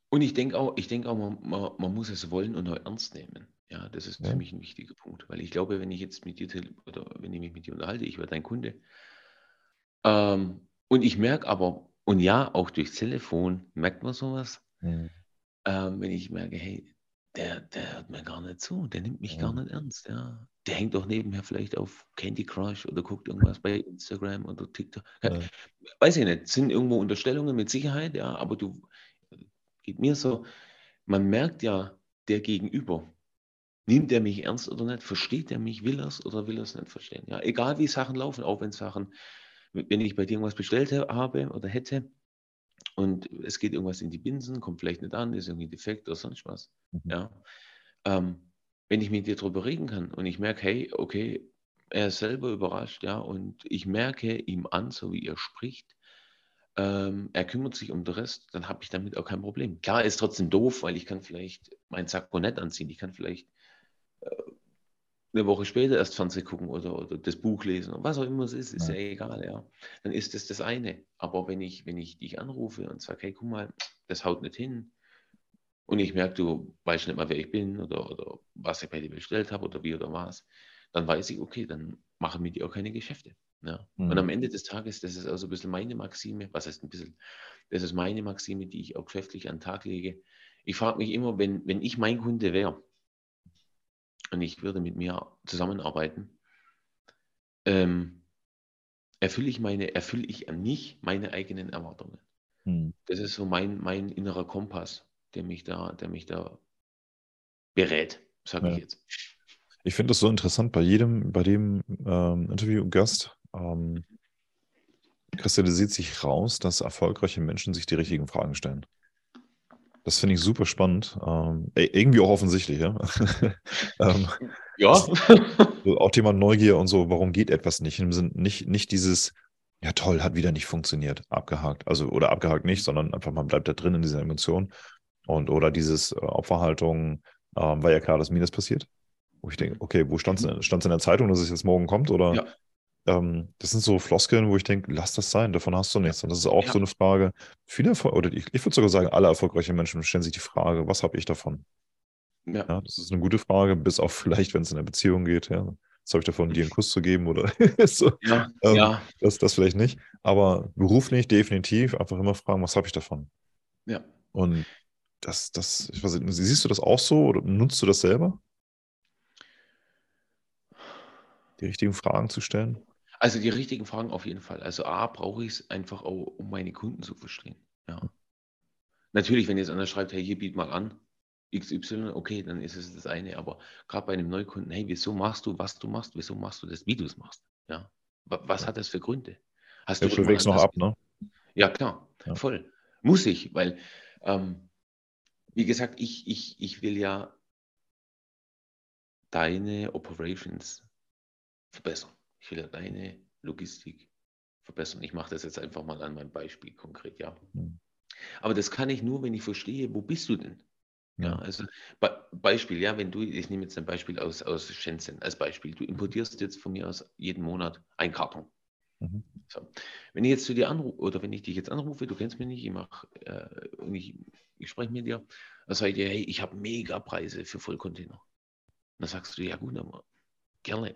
Und ich denke auch, ich denke auch, man, man, man, muss es wollen und auch ernst nehmen. Ja, das ist ja. für mich ein wichtiger Punkt. Weil ich glaube, wenn ich jetzt mit dir oder wenn ich mich mit dir unterhalte, ich werde dein Kunde. Ähm, und ich merke aber, und ja, auch durchs Telefon merkt man sowas. Mhm ähm, wenn ich merke, hey, der, der hört mir gar nicht zu, der nimmt mich ja. gar nicht ernst, ja. Der hängt doch nebenher vielleicht auf Candy Crush oder guckt irgendwas bei Instagram oder TikTok. Ja. Weiß ich nicht, sind irgendwo Unterstellungen mit Sicherheit, ja, aber du, geht mir so, man merkt ja, der Gegenüber, nimmt er mich ernst oder nicht, versteht er mich, will er es oder will er es nicht verstehen, ja. Egal wie Sachen laufen, auch wenn Sachen, wenn ich bei dir irgendwas bestellt habe oder hätte, und es geht irgendwas in die Binsen, kommt vielleicht nicht an, ist irgendwie defekt oder sonst was. Mhm. Ja. Ähm, wenn ich mit dir darüber reden kann und ich merke, hey, okay, er ist selber überrascht, ja, und ich merke ihm an, so wie er spricht, ähm, er kümmert sich um den Rest, dann habe ich damit auch kein Problem. Klar, ist trotzdem doof, weil ich kann vielleicht mein Sakko nicht anziehen, ich kann vielleicht äh, eine Woche später erst Fernsehen gucken oder, oder das Buch lesen und was auch immer es ist, ist ja, ja egal, ja. Dann ist das das eine. Aber wenn ich, wenn ich dich anrufe und sage, hey, guck mal, das haut nicht hin und ich merke, du weißt nicht mal, wer ich bin oder, oder was ich bei dir bestellt habe oder wie oder was, dann weiß ich, okay, dann mache ich mit dir auch keine Geschäfte. Ja. Mhm. Und am Ende des Tages, das ist also ein bisschen meine Maxime, was heißt ein bisschen, das ist meine Maxime, die ich auch geschäftlich an den Tag lege. Ich frage mich immer, wenn, wenn ich mein Kunde wäre, und ich würde mit mir zusammenarbeiten, ähm, erfülle ich meine, erfülle ich an mich meine eigenen Erwartungen. Hm. Das ist so mein, mein innerer Kompass, der mich da, der mich da berät, sage ja. ich jetzt. Ich finde das so interessant bei jedem, bei dem ähm, Interviewgast ähm, kristallisiert sich raus, dass erfolgreiche Menschen sich die richtigen Fragen stellen. Das finde ich super spannend. Ähm, irgendwie auch offensichtlich, ja. ähm, ja. So, auch Thema Neugier und so, warum geht etwas nicht? Im Sinn, nicht, nicht dieses, ja toll, hat wieder nicht funktioniert, abgehakt. Also, oder abgehakt nicht, sondern einfach man bleibt da drin in dieser Emotion. Und oder dieses äh, Opferhaltung, ähm, war ja klar, dass mir das passiert. Wo ich denke, okay, wo stand es in der Zeitung, dass es jetzt morgen kommt? Oder ja ähm, das sind so Floskeln, wo ich denke, lass das sein, davon hast du nichts. Und das ist auch ja. so eine Frage. Viele, oder ich, ich würde sogar sagen, alle erfolgreichen Menschen stellen sich die Frage, was habe ich davon? Ja. ja. Das ist eine gute Frage, bis auf vielleicht, wenn es in der Beziehung geht, ja. Was habe ich davon, dir einen Kuss zu geben oder so? Ja, ähm, ja. Das, das vielleicht nicht. Aber beruflich definitiv einfach immer fragen, was habe ich davon? Ja. Und das, das, ich weiß nicht, siehst du das auch so oder nutzt du das selber? Die richtigen Fragen zu stellen? Also die richtigen Fragen auf jeden Fall. Also A, brauche ich es einfach auch, um meine Kunden zu verstehen. Ja. Natürlich, wenn jetzt einer schreibt, hey, hier biet mal an, XY, okay, dann ist es das eine. Aber gerade bei einem Neukunden, hey, wieso machst du, was du machst, wieso machst du das, wie du es machst? Ja. Was ja. hat das für Gründe? Hast ja, du bewegst noch ab, ne? Ja, klar, ja. voll. Muss ich, weil, ähm, wie gesagt, ich, ich, ich will ja deine Operations verbessern. Ich will deine Logistik verbessern. Ich mache das jetzt einfach mal an meinem Beispiel konkret, ja. Mhm. Aber das kann ich nur, wenn ich verstehe, wo bist du denn? Ja, also Be Beispiel, ja, wenn du, ich nehme jetzt ein Beispiel aus, aus Shenzhen als Beispiel, du importierst jetzt von mir aus jeden Monat ein Karton. Mhm. So. Wenn ich jetzt zu dir anrufe, oder wenn ich dich jetzt anrufe, du kennst mich nicht, ich mache, äh, ich, ich spreche mit dir, dann sage ich dir, hey, ich habe mega Preise für Vollcontainer. Dann sagst du, ja gut, aber gerne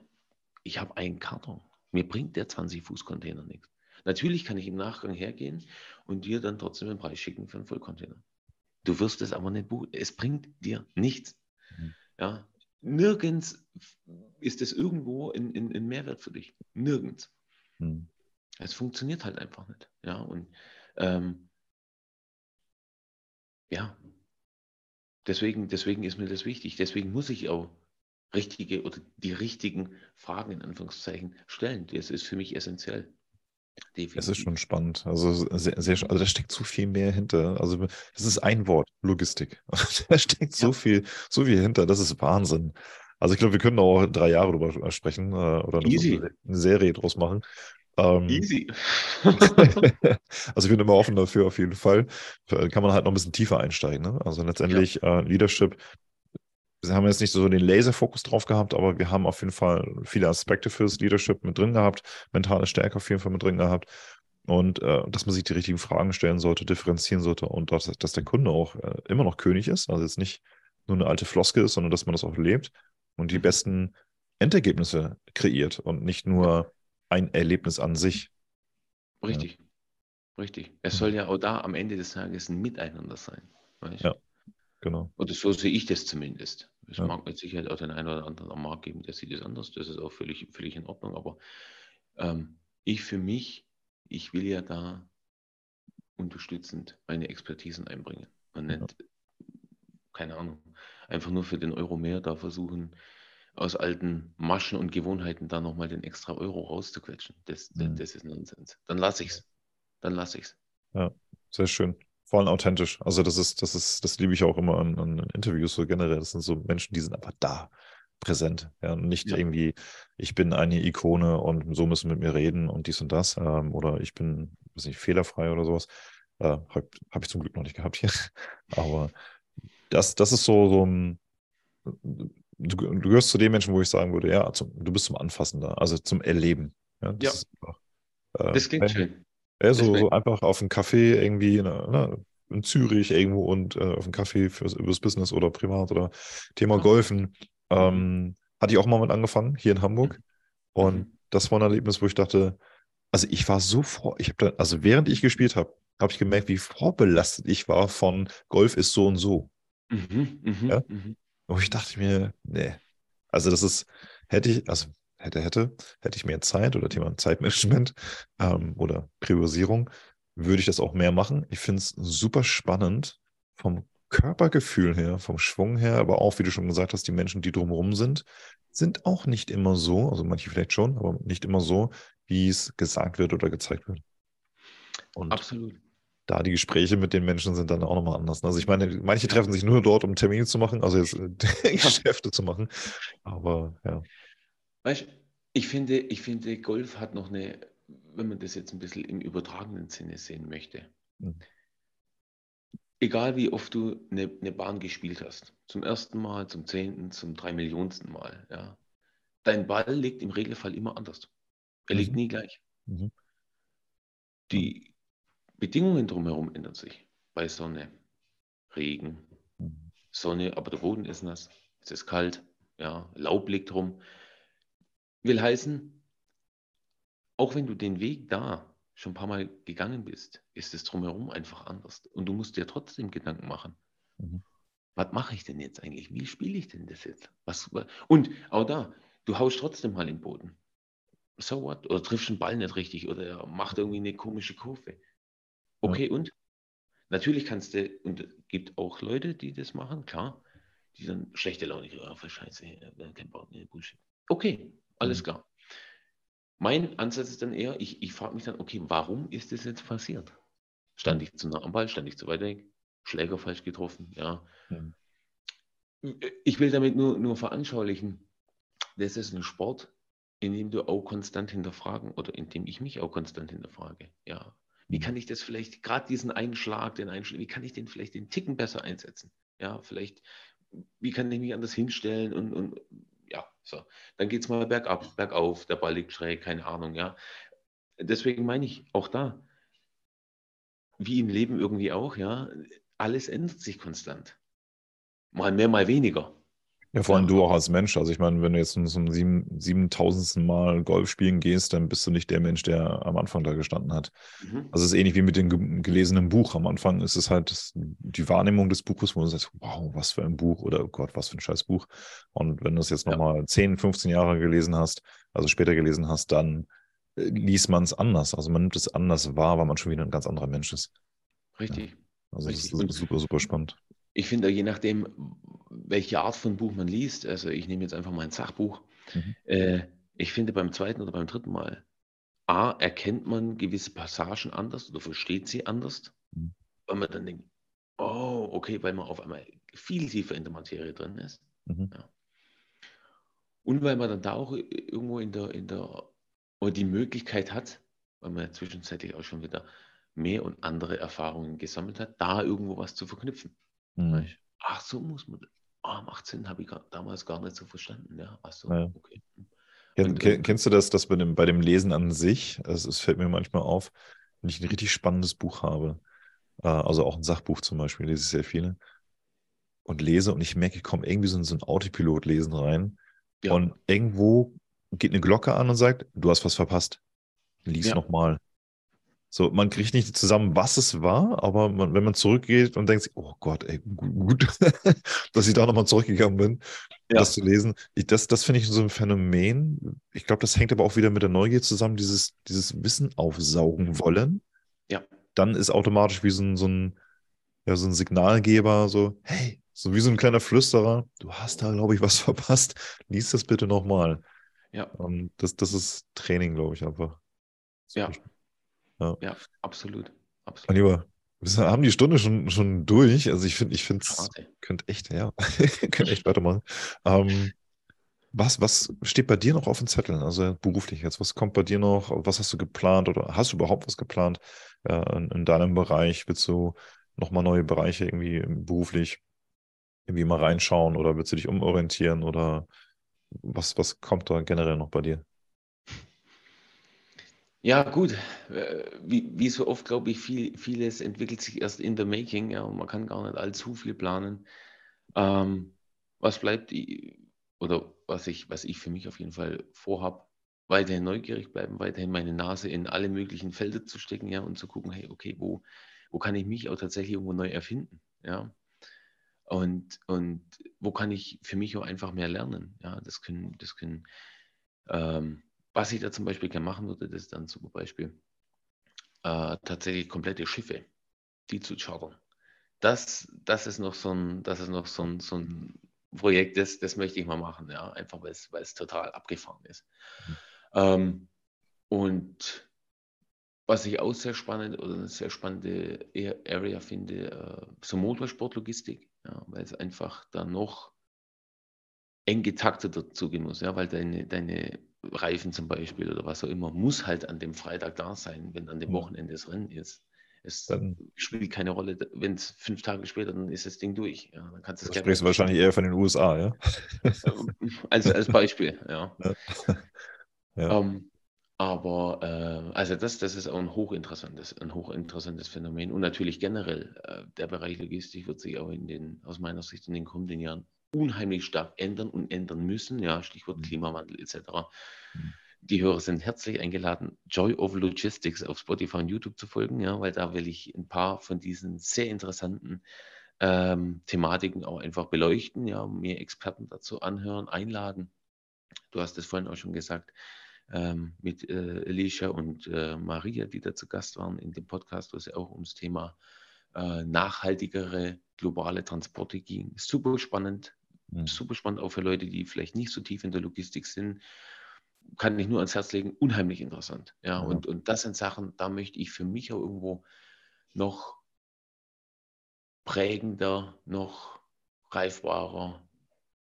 ich habe einen Karton. Mir bringt der 20-Fuß-Container nichts. Natürlich kann ich im Nachgang hergehen und dir dann trotzdem den Preis schicken für einen Vollcontainer. Du wirst es aber nicht buchen. Es bringt dir nichts. Mhm. Ja, nirgends ist es irgendwo ein, ein, ein, Mehrwert für dich. Nirgends. Mhm. Es funktioniert halt einfach nicht. Ja, und ähm, ja, deswegen, deswegen ist mir das wichtig. Deswegen muss ich auch richtige oder die richtigen Fragen in Anführungszeichen stellen. Das ist für mich essentiell. Definitiv. Es ist schon spannend. Also, sehr, sehr, also da steckt so viel mehr hinter. Also das ist ein Wort, Logistik. da steckt so ja. viel, so viel hinter. Das ist Wahnsinn. Also ich glaube, wir können auch drei Jahre drüber sprechen äh, oder eine Serie draus machen. Ähm, Easy. also ich bin immer offen dafür auf jeden Fall. Kann man halt noch ein bisschen tiefer einsteigen. Ne? Also letztendlich ja. äh, Leadership haben jetzt nicht so den Laserfokus drauf gehabt, aber wir haben auf jeden Fall viele Aspekte fürs Leadership mit drin gehabt, mentale Stärke auf jeden Fall mit drin gehabt und äh, dass man sich die richtigen Fragen stellen sollte, differenzieren sollte und dass, dass der Kunde auch äh, immer noch König ist, also jetzt nicht nur eine alte Floske ist, sondern dass man das auch lebt und die mhm. besten Endergebnisse kreiert und nicht nur ein Erlebnis an sich. Richtig, ja. richtig. Es soll ja auch da am Ende des Tages ein Miteinander sein. Weißt? Ja, genau. Oder so sehe ich das zumindest. Es ja. mag mit Sicherheit auch den einen oder anderen am Markt geben, der sieht es anders. Das ist auch völlig, völlig in Ordnung. Aber ähm, ich für mich, ich will ja da unterstützend meine Expertisen einbringen. Man nennt, ja. keine Ahnung, einfach nur für den Euro mehr da versuchen, aus alten Maschen und Gewohnheiten da nochmal den extra Euro rauszuquetschen. Das, mhm. das, ist Nonsens. Dann lasse ich es. Dann lasse ich es. Ja, sehr schön vor allem authentisch. Also das ist, das ist, das liebe ich auch immer an, an, Interviews so generell. Das sind so Menschen, die sind einfach da, präsent. Ja, und nicht ja. irgendwie, ich bin eine Ikone und so müssen mit mir reden und dies und das. Ähm, oder ich bin, weiß nicht, fehlerfrei oder sowas. Äh, Habe hab ich zum Glück noch nicht gehabt hier. Aber das, das ist so, so ein, du, du, gehörst zu den Menschen, wo ich sagen würde, ja, zum, du bist zum Anfassen da, also zum Erleben. Ja, das, ja. Einfach, äh, das klingt hey, schön. Ja, so, so einfach auf einen Café irgendwie ne, ne, in Zürich irgendwo und äh, auf einen Café fürs, übers Business oder privat oder Thema Golfen. Ähm, hatte ich auch mal mit angefangen, hier in Hamburg. Mhm. Und mhm. das war ein Erlebnis, wo ich dachte, also ich war so vor, ich habe also während ich gespielt habe, habe ich gemerkt, wie vorbelastet ich war von Golf ist so und so. Mhm, mh, ja? Mhm. Und ich dachte mir, nee. Also das ist, hätte ich, also hätte, hätte, hätte ich mehr Zeit oder Thema Zeitmanagement ähm, oder Priorisierung, würde ich das auch mehr machen. Ich finde es super spannend vom Körpergefühl her, vom Schwung her, aber auch, wie du schon gesagt hast, die Menschen, die drumherum sind, sind auch nicht immer so, also manche vielleicht schon, aber nicht immer so, wie es gesagt wird oder gezeigt wird. Und Absolut. Da die Gespräche mit den Menschen sind dann auch nochmal anders. Also ich meine, manche treffen sich nur dort, um Termine zu machen, also jetzt Geschäfte zu machen. Aber ja. Weißt ich finde, ich finde, Golf hat noch eine, wenn man das jetzt ein bisschen im übertragenen Sinne sehen möchte. Mhm. Egal wie oft du eine, eine, Bahn gespielt hast, zum ersten Mal, zum zehnten, zum drei Millionsten Mal, ja, dein Ball liegt im Regelfall immer anders. Er mhm. liegt nie gleich. Mhm. Die Bedingungen drumherum ändern sich. Bei Sonne, Regen, mhm. Sonne, aber der Boden ist nass, es ist kalt, ja, Laub liegt rum. Will heißen, auch wenn du den Weg da schon ein paar Mal gegangen bist, ist es drumherum einfach anders. Und du musst dir trotzdem Gedanken machen. Mhm. Was mache ich denn jetzt eigentlich? Wie spiele ich denn das jetzt? Was, und auch da, du haust trotzdem mal im Boden. So what? Oder triffst den Ball nicht richtig oder er macht irgendwie eine komische Kurve. Okay, ja. und? Natürlich kannst du, und es gibt auch Leute, die das machen, klar, die dann schlechte Laune, oh, für Scheiße, kein Bullshit. Okay, alles mhm. klar. Mein Ansatz ist dann eher, ich, ich frage mich dann, okay, warum ist das jetzt passiert? Stand ich zu nah am Ball, stand ich zu weit weg, Schläger falsch getroffen, ja. Mhm. Ich will damit nur, nur veranschaulichen, das ist ein Sport, in dem du auch konstant hinterfragen oder in dem ich mich auch konstant hinterfrage, ja. Wie mhm. kann ich das vielleicht, gerade diesen Einschlag, den Einschlag, wie kann ich den vielleicht den Ticken besser einsetzen? Ja, vielleicht, wie kann ich mich anders hinstellen und, und ja, so. Dann geht es mal bergab, bergauf, der Ball liegt schräg, keine Ahnung, ja. Deswegen meine ich auch da, wie im Leben irgendwie auch, ja, alles ändert sich konstant. Mal mehr, mal weniger. Ja, vor allem du auch als Mensch. Also ich meine, wenn du jetzt zum sieben, siebentausendsten Mal Golf spielen gehst, dann bist du nicht der Mensch, der am Anfang da gestanden hat. Mhm. Also es ist ähnlich wie mit dem gelesenen Buch. Am Anfang ist es halt die Wahrnehmung des Buches, wo du sagst, wow, was für ein Buch oder oh Gott, was für ein scheiß Buch. Und wenn du es jetzt nochmal ja. 10, 15 Jahre gelesen hast, also später gelesen hast, dann äh, liest man es anders. Also man nimmt es anders wahr, weil man schon wieder ein ganz anderer Mensch ist. Richtig. Ja. Also Richtig. das ist super, super spannend. Ich finde, je nachdem, welche Art von Buch man liest, also ich nehme jetzt einfach mal ein Sachbuch, mhm. äh, ich finde beim zweiten oder beim dritten Mal, A, erkennt man gewisse Passagen anders oder versteht sie anders, mhm. weil man dann denkt, oh, okay, weil man auf einmal viel tiefer in der Materie drin ist. Mhm. Ja. Und weil man dann da auch irgendwo in der, in der, oder die Möglichkeit hat, weil man ja zwischenzeitlich auch schon wieder mehr und andere Erfahrungen gesammelt hat, da irgendwo was zu verknüpfen. Mhm. Ach, so muss man. Ah, macht Sinn, habe ich damals gar nicht so verstanden. Ja, ach so, ja. okay. Kenn, und, äh, kennst du das, dass bei dem, bei dem Lesen an sich, also es fällt mir manchmal auf, wenn ich ein richtig spannendes Buch habe, äh, also auch ein Sachbuch zum Beispiel, lese ich sehr viele, und lese und ich merke, ich komme irgendwie so in so ein Autopilot-Lesen rein ja. und irgendwo geht eine Glocke an und sagt, du hast was verpasst. Lies ja. nochmal. So, man kriegt nicht zusammen, was es war, aber man, wenn man zurückgeht und denkt, oh Gott, ey, gut, dass ich da nochmal zurückgegangen bin, ja. das zu lesen. Ich, das das finde ich so ein Phänomen. Ich glaube, das hängt aber auch wieder mit der Neugier zusammen, dieses, dieses Wissen aufsaugen wollen. Ja. Dann ist automatisch wie so ein, so ein, ja, so ein Signalgeber, so, hey, so wie so ein kleiner Flüsterer, du hast da, glaube ich, was verpasst. Lies das bitte nochmal. Ja. Und ähm, das, das ist Training, glaube ich, einfach. Ja. Ja, ja absolut. absolut. Mein Lieber, wir haben die Stunde schon, schon durch. Also ich finde, ich finde, es könnte echt, ja, könnte echt weitermachen. Ähm, was, was steht bei dir noch auf den Zetteln? Also beruflich jetzt, was kommt bei dir noch? Was hast du geplant oder hast du überhaupt was geplant äh, in, in, deinem Bereich? Willst du nochmal neue Bereiche irgendwie beruflich irgendwie mal reinschauen oder willst du dich umorientieren oder was, was kommt da generell noch bei dir? Ja, gut. Äh, wie, wie so oft, glaube ich, viel, vieles entwickelt sich erst in the making. Ja, und man kann gar nicht allzu viel planen. Ähm, was bleibt, oder was ich, was ich für mich auf jeden Fall vorhabe, weiterhin neugierig bleiben, weiterhin meine Nase in alle möglichen Felder zu stecken, ja, und zu gucken, hey, okay, wo, wo kann ich mich auch tatsächlich irgendwo neu erfinden, ja. Und, und wo kann ich für mich auch einfach mehr lernen, ja. Das können, das können ähm, was ich da zum Beispiel gerne machen würde, das ist dann zum Beispiel äh, tatsächlich komplette Schiffe, die zu chartern. Das, das ist noch so ein, das ist noch so ein, so ein Projekt, das, das möchte ich mal machen, ja, einfach weil es, weil es total abgefahren ist. Mhm. Ähm, und was ich auch sehr spannend oder eine sehr spannende Area finde, äh, so Motorsportlogistik, ja, weil es einfach da noch eng getakteter zugehen muss, ja, weil deine, deine Reifen zum Beispiel oder was auch immer, muss halt an dem Freitag da sein, wenn an dem Wochenende das Rennen ist. Es dann, spielt keine Rolle, wenn es fünf Tage später, dann ist das Ding durch. Ja, dann kannst du sprichst du wahrscheinlich eher von den USA, ja? als, als Beispiel, ja. ja. ja. Um, ähm, aber äh, also das, das ist auch ein hochinteressantes, ein hochinteressantes Phänomen. Und natürlich generell, äh, der Bereich Logistik wird sich auch in den, aus meiner Sicht in den kommenden Jahren unheimlich stark ändern und ändern müssen. Ja, Stichwort mhm. Klimawandel etc. Mhm. Die Hörer sind herzlich eingeladen, Joy of Logistics auf Spotify und YouTube zu folgen, ja, weil da will ich ein paar von diesen sehr interessanten ähm, Thematiken auch einfach beleuchten, ja, mir Experten dazu anhören, einladen. Du hast es vorhin auch schon gesagt, ähm, mit äh, Alicia und äh, Maria, die da zu Gast waren in dem Podcast, wo es ja auch ums Thema äh, nachhaltigere globale Transporte ging. Super spannend, Mhm. Super spannend auch für Leute, die vielleicht nicht so tief in der Logistik sind. Kann ich nur ans Herz legen, unheimlich interessant. Ja, ja. Und, und das sind Sachen, da möchte ich für mich auch irgendwo noch prägender, noch reifbarer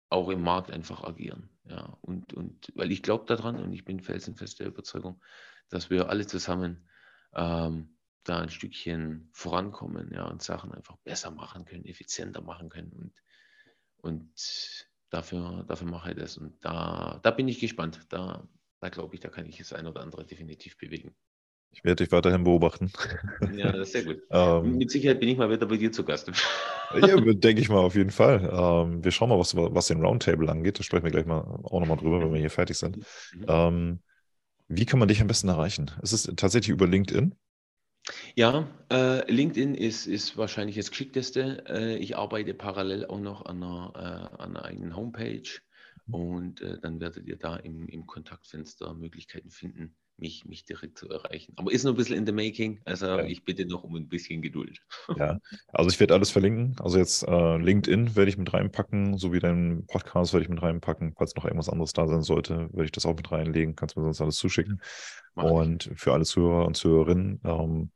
auch im Markt einfach agieren. Ja, und, und weil ich glaube daran und ich bin felsenfest der Überzeugung, dass wir alle zusammen ähm, da ein Stückchen vorankommen ja, und Sachen einfach besser machen können, effizienter machen können. Und und dafür, dafür mache ich das. Und da, da bin ich gespannt. Da, da glaube ich, da kann ich das ein oder andere definitiv bewegen. Ich werde dich weiterhin beobachten. Ja, das ist sehr gut. ähm, mit Sicherheit bin ich mal wieder bei dir zu Gast. ja, denke ich mal auf jeden Fall. Ähm, wir schauen mal, was, was den Roundtable angeht. Da sprechen wir gleich mal auch nochmal drüber, wenn wir hier fertig sind. Mhm. Ähm, wie kann man dich am besten erreichen? Ist es tatsächlich über LinkedIn? Ja, äh, LinkedIn ist, ist wahrscheinlich das Geschickteste. Äh, ich arbeite parallel auch noch an einer, äh, an einer eigenen Homepage und äh, dann werdet ihr da im, im Kontaktfenster Möglichkeiten finden, mich, mich direkt zu erreichen. Aber ist noch ein bisschen in the making, also ja. ich bitte noch um ein bisschen Geduld. Ja, also ich werde alles verlinken. Also jetzt äh, LinkedIn werde ich mit reinpacken, sowie deinen Podcast werde ich mit reinpacken. Falls noch irgendwas anderes da sein sollte, werde ich das auch mit reinlegen. Kannst du mir sonst alles zuschicken. Mach und ich. für alle Zuhörer und Zuhörerinnen, ähm,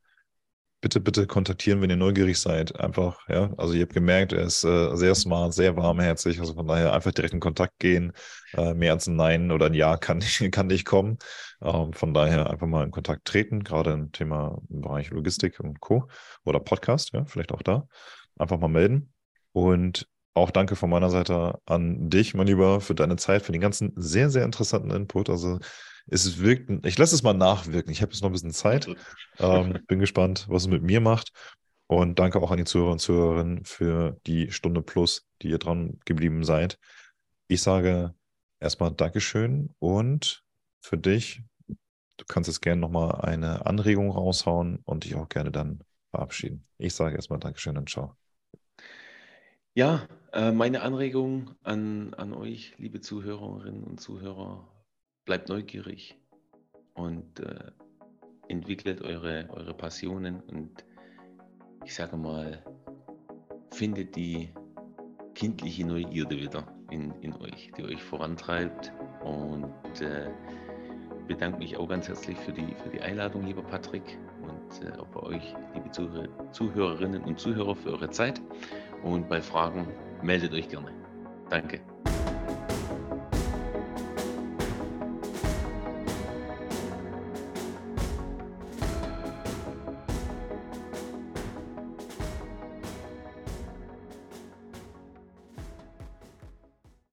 bitte, bitte kontaktieren, wenn ihr neugierig seid. Einfach, ja. Also ihr habt gemerkt, er ist äh, sehr smart, sehr warmherzig. Also von daher einfach direkt in Kontakt gehen. Äh, mehr als ein Nein oder ein Ja kann nicht, kann nicht kommen. Ähm, von daher einfach mal in Kontakt treten, gerade im Thema im Bereich Logistik und Co. Oder Podcast, ja, vielleicht auch da. Einfach mal melden. Und auch danke von meiner Seite an dich, mein Lieber, für deine Zeit, für den ganzen sehr, sehr interessanten Input. Also es wirkt, ich lasse es mal nachwirken. Ich habe jetzt noch ein bisschen Zeit. Ähm, bin gespannt, was es mit mir macht. Und danke auch an die Zuhörer und Zuhörerinnen für die Stunde plus, die ihr dran geblieben seid. Ich sage erstmal Dankeschön und für dich, du kannst jetzt gerne nochmal eine Anregung raushauen und dich auch gerne dann verabschieden. Ich sage erstmal Dankeschön und ciao. Ja, äh, meine Anregung an, an euch, liebe Zuhörerinnen und Zuhörer, bleibt neugierig und äh, entwickelt eure, eure Passionen und ich sage mal, findet die kindliche Neugierde wieder in, in euch, die euch vorantreibt und äh, bedanke mich auch ganz herzlich für die, für die Einladung, lieber Patrick und äh, auch bei euch, liebe Zuhörer, Zuhörerinnen und Zuhörer, für eure Zeit und bei Fragen meldet euch gerne. Danke.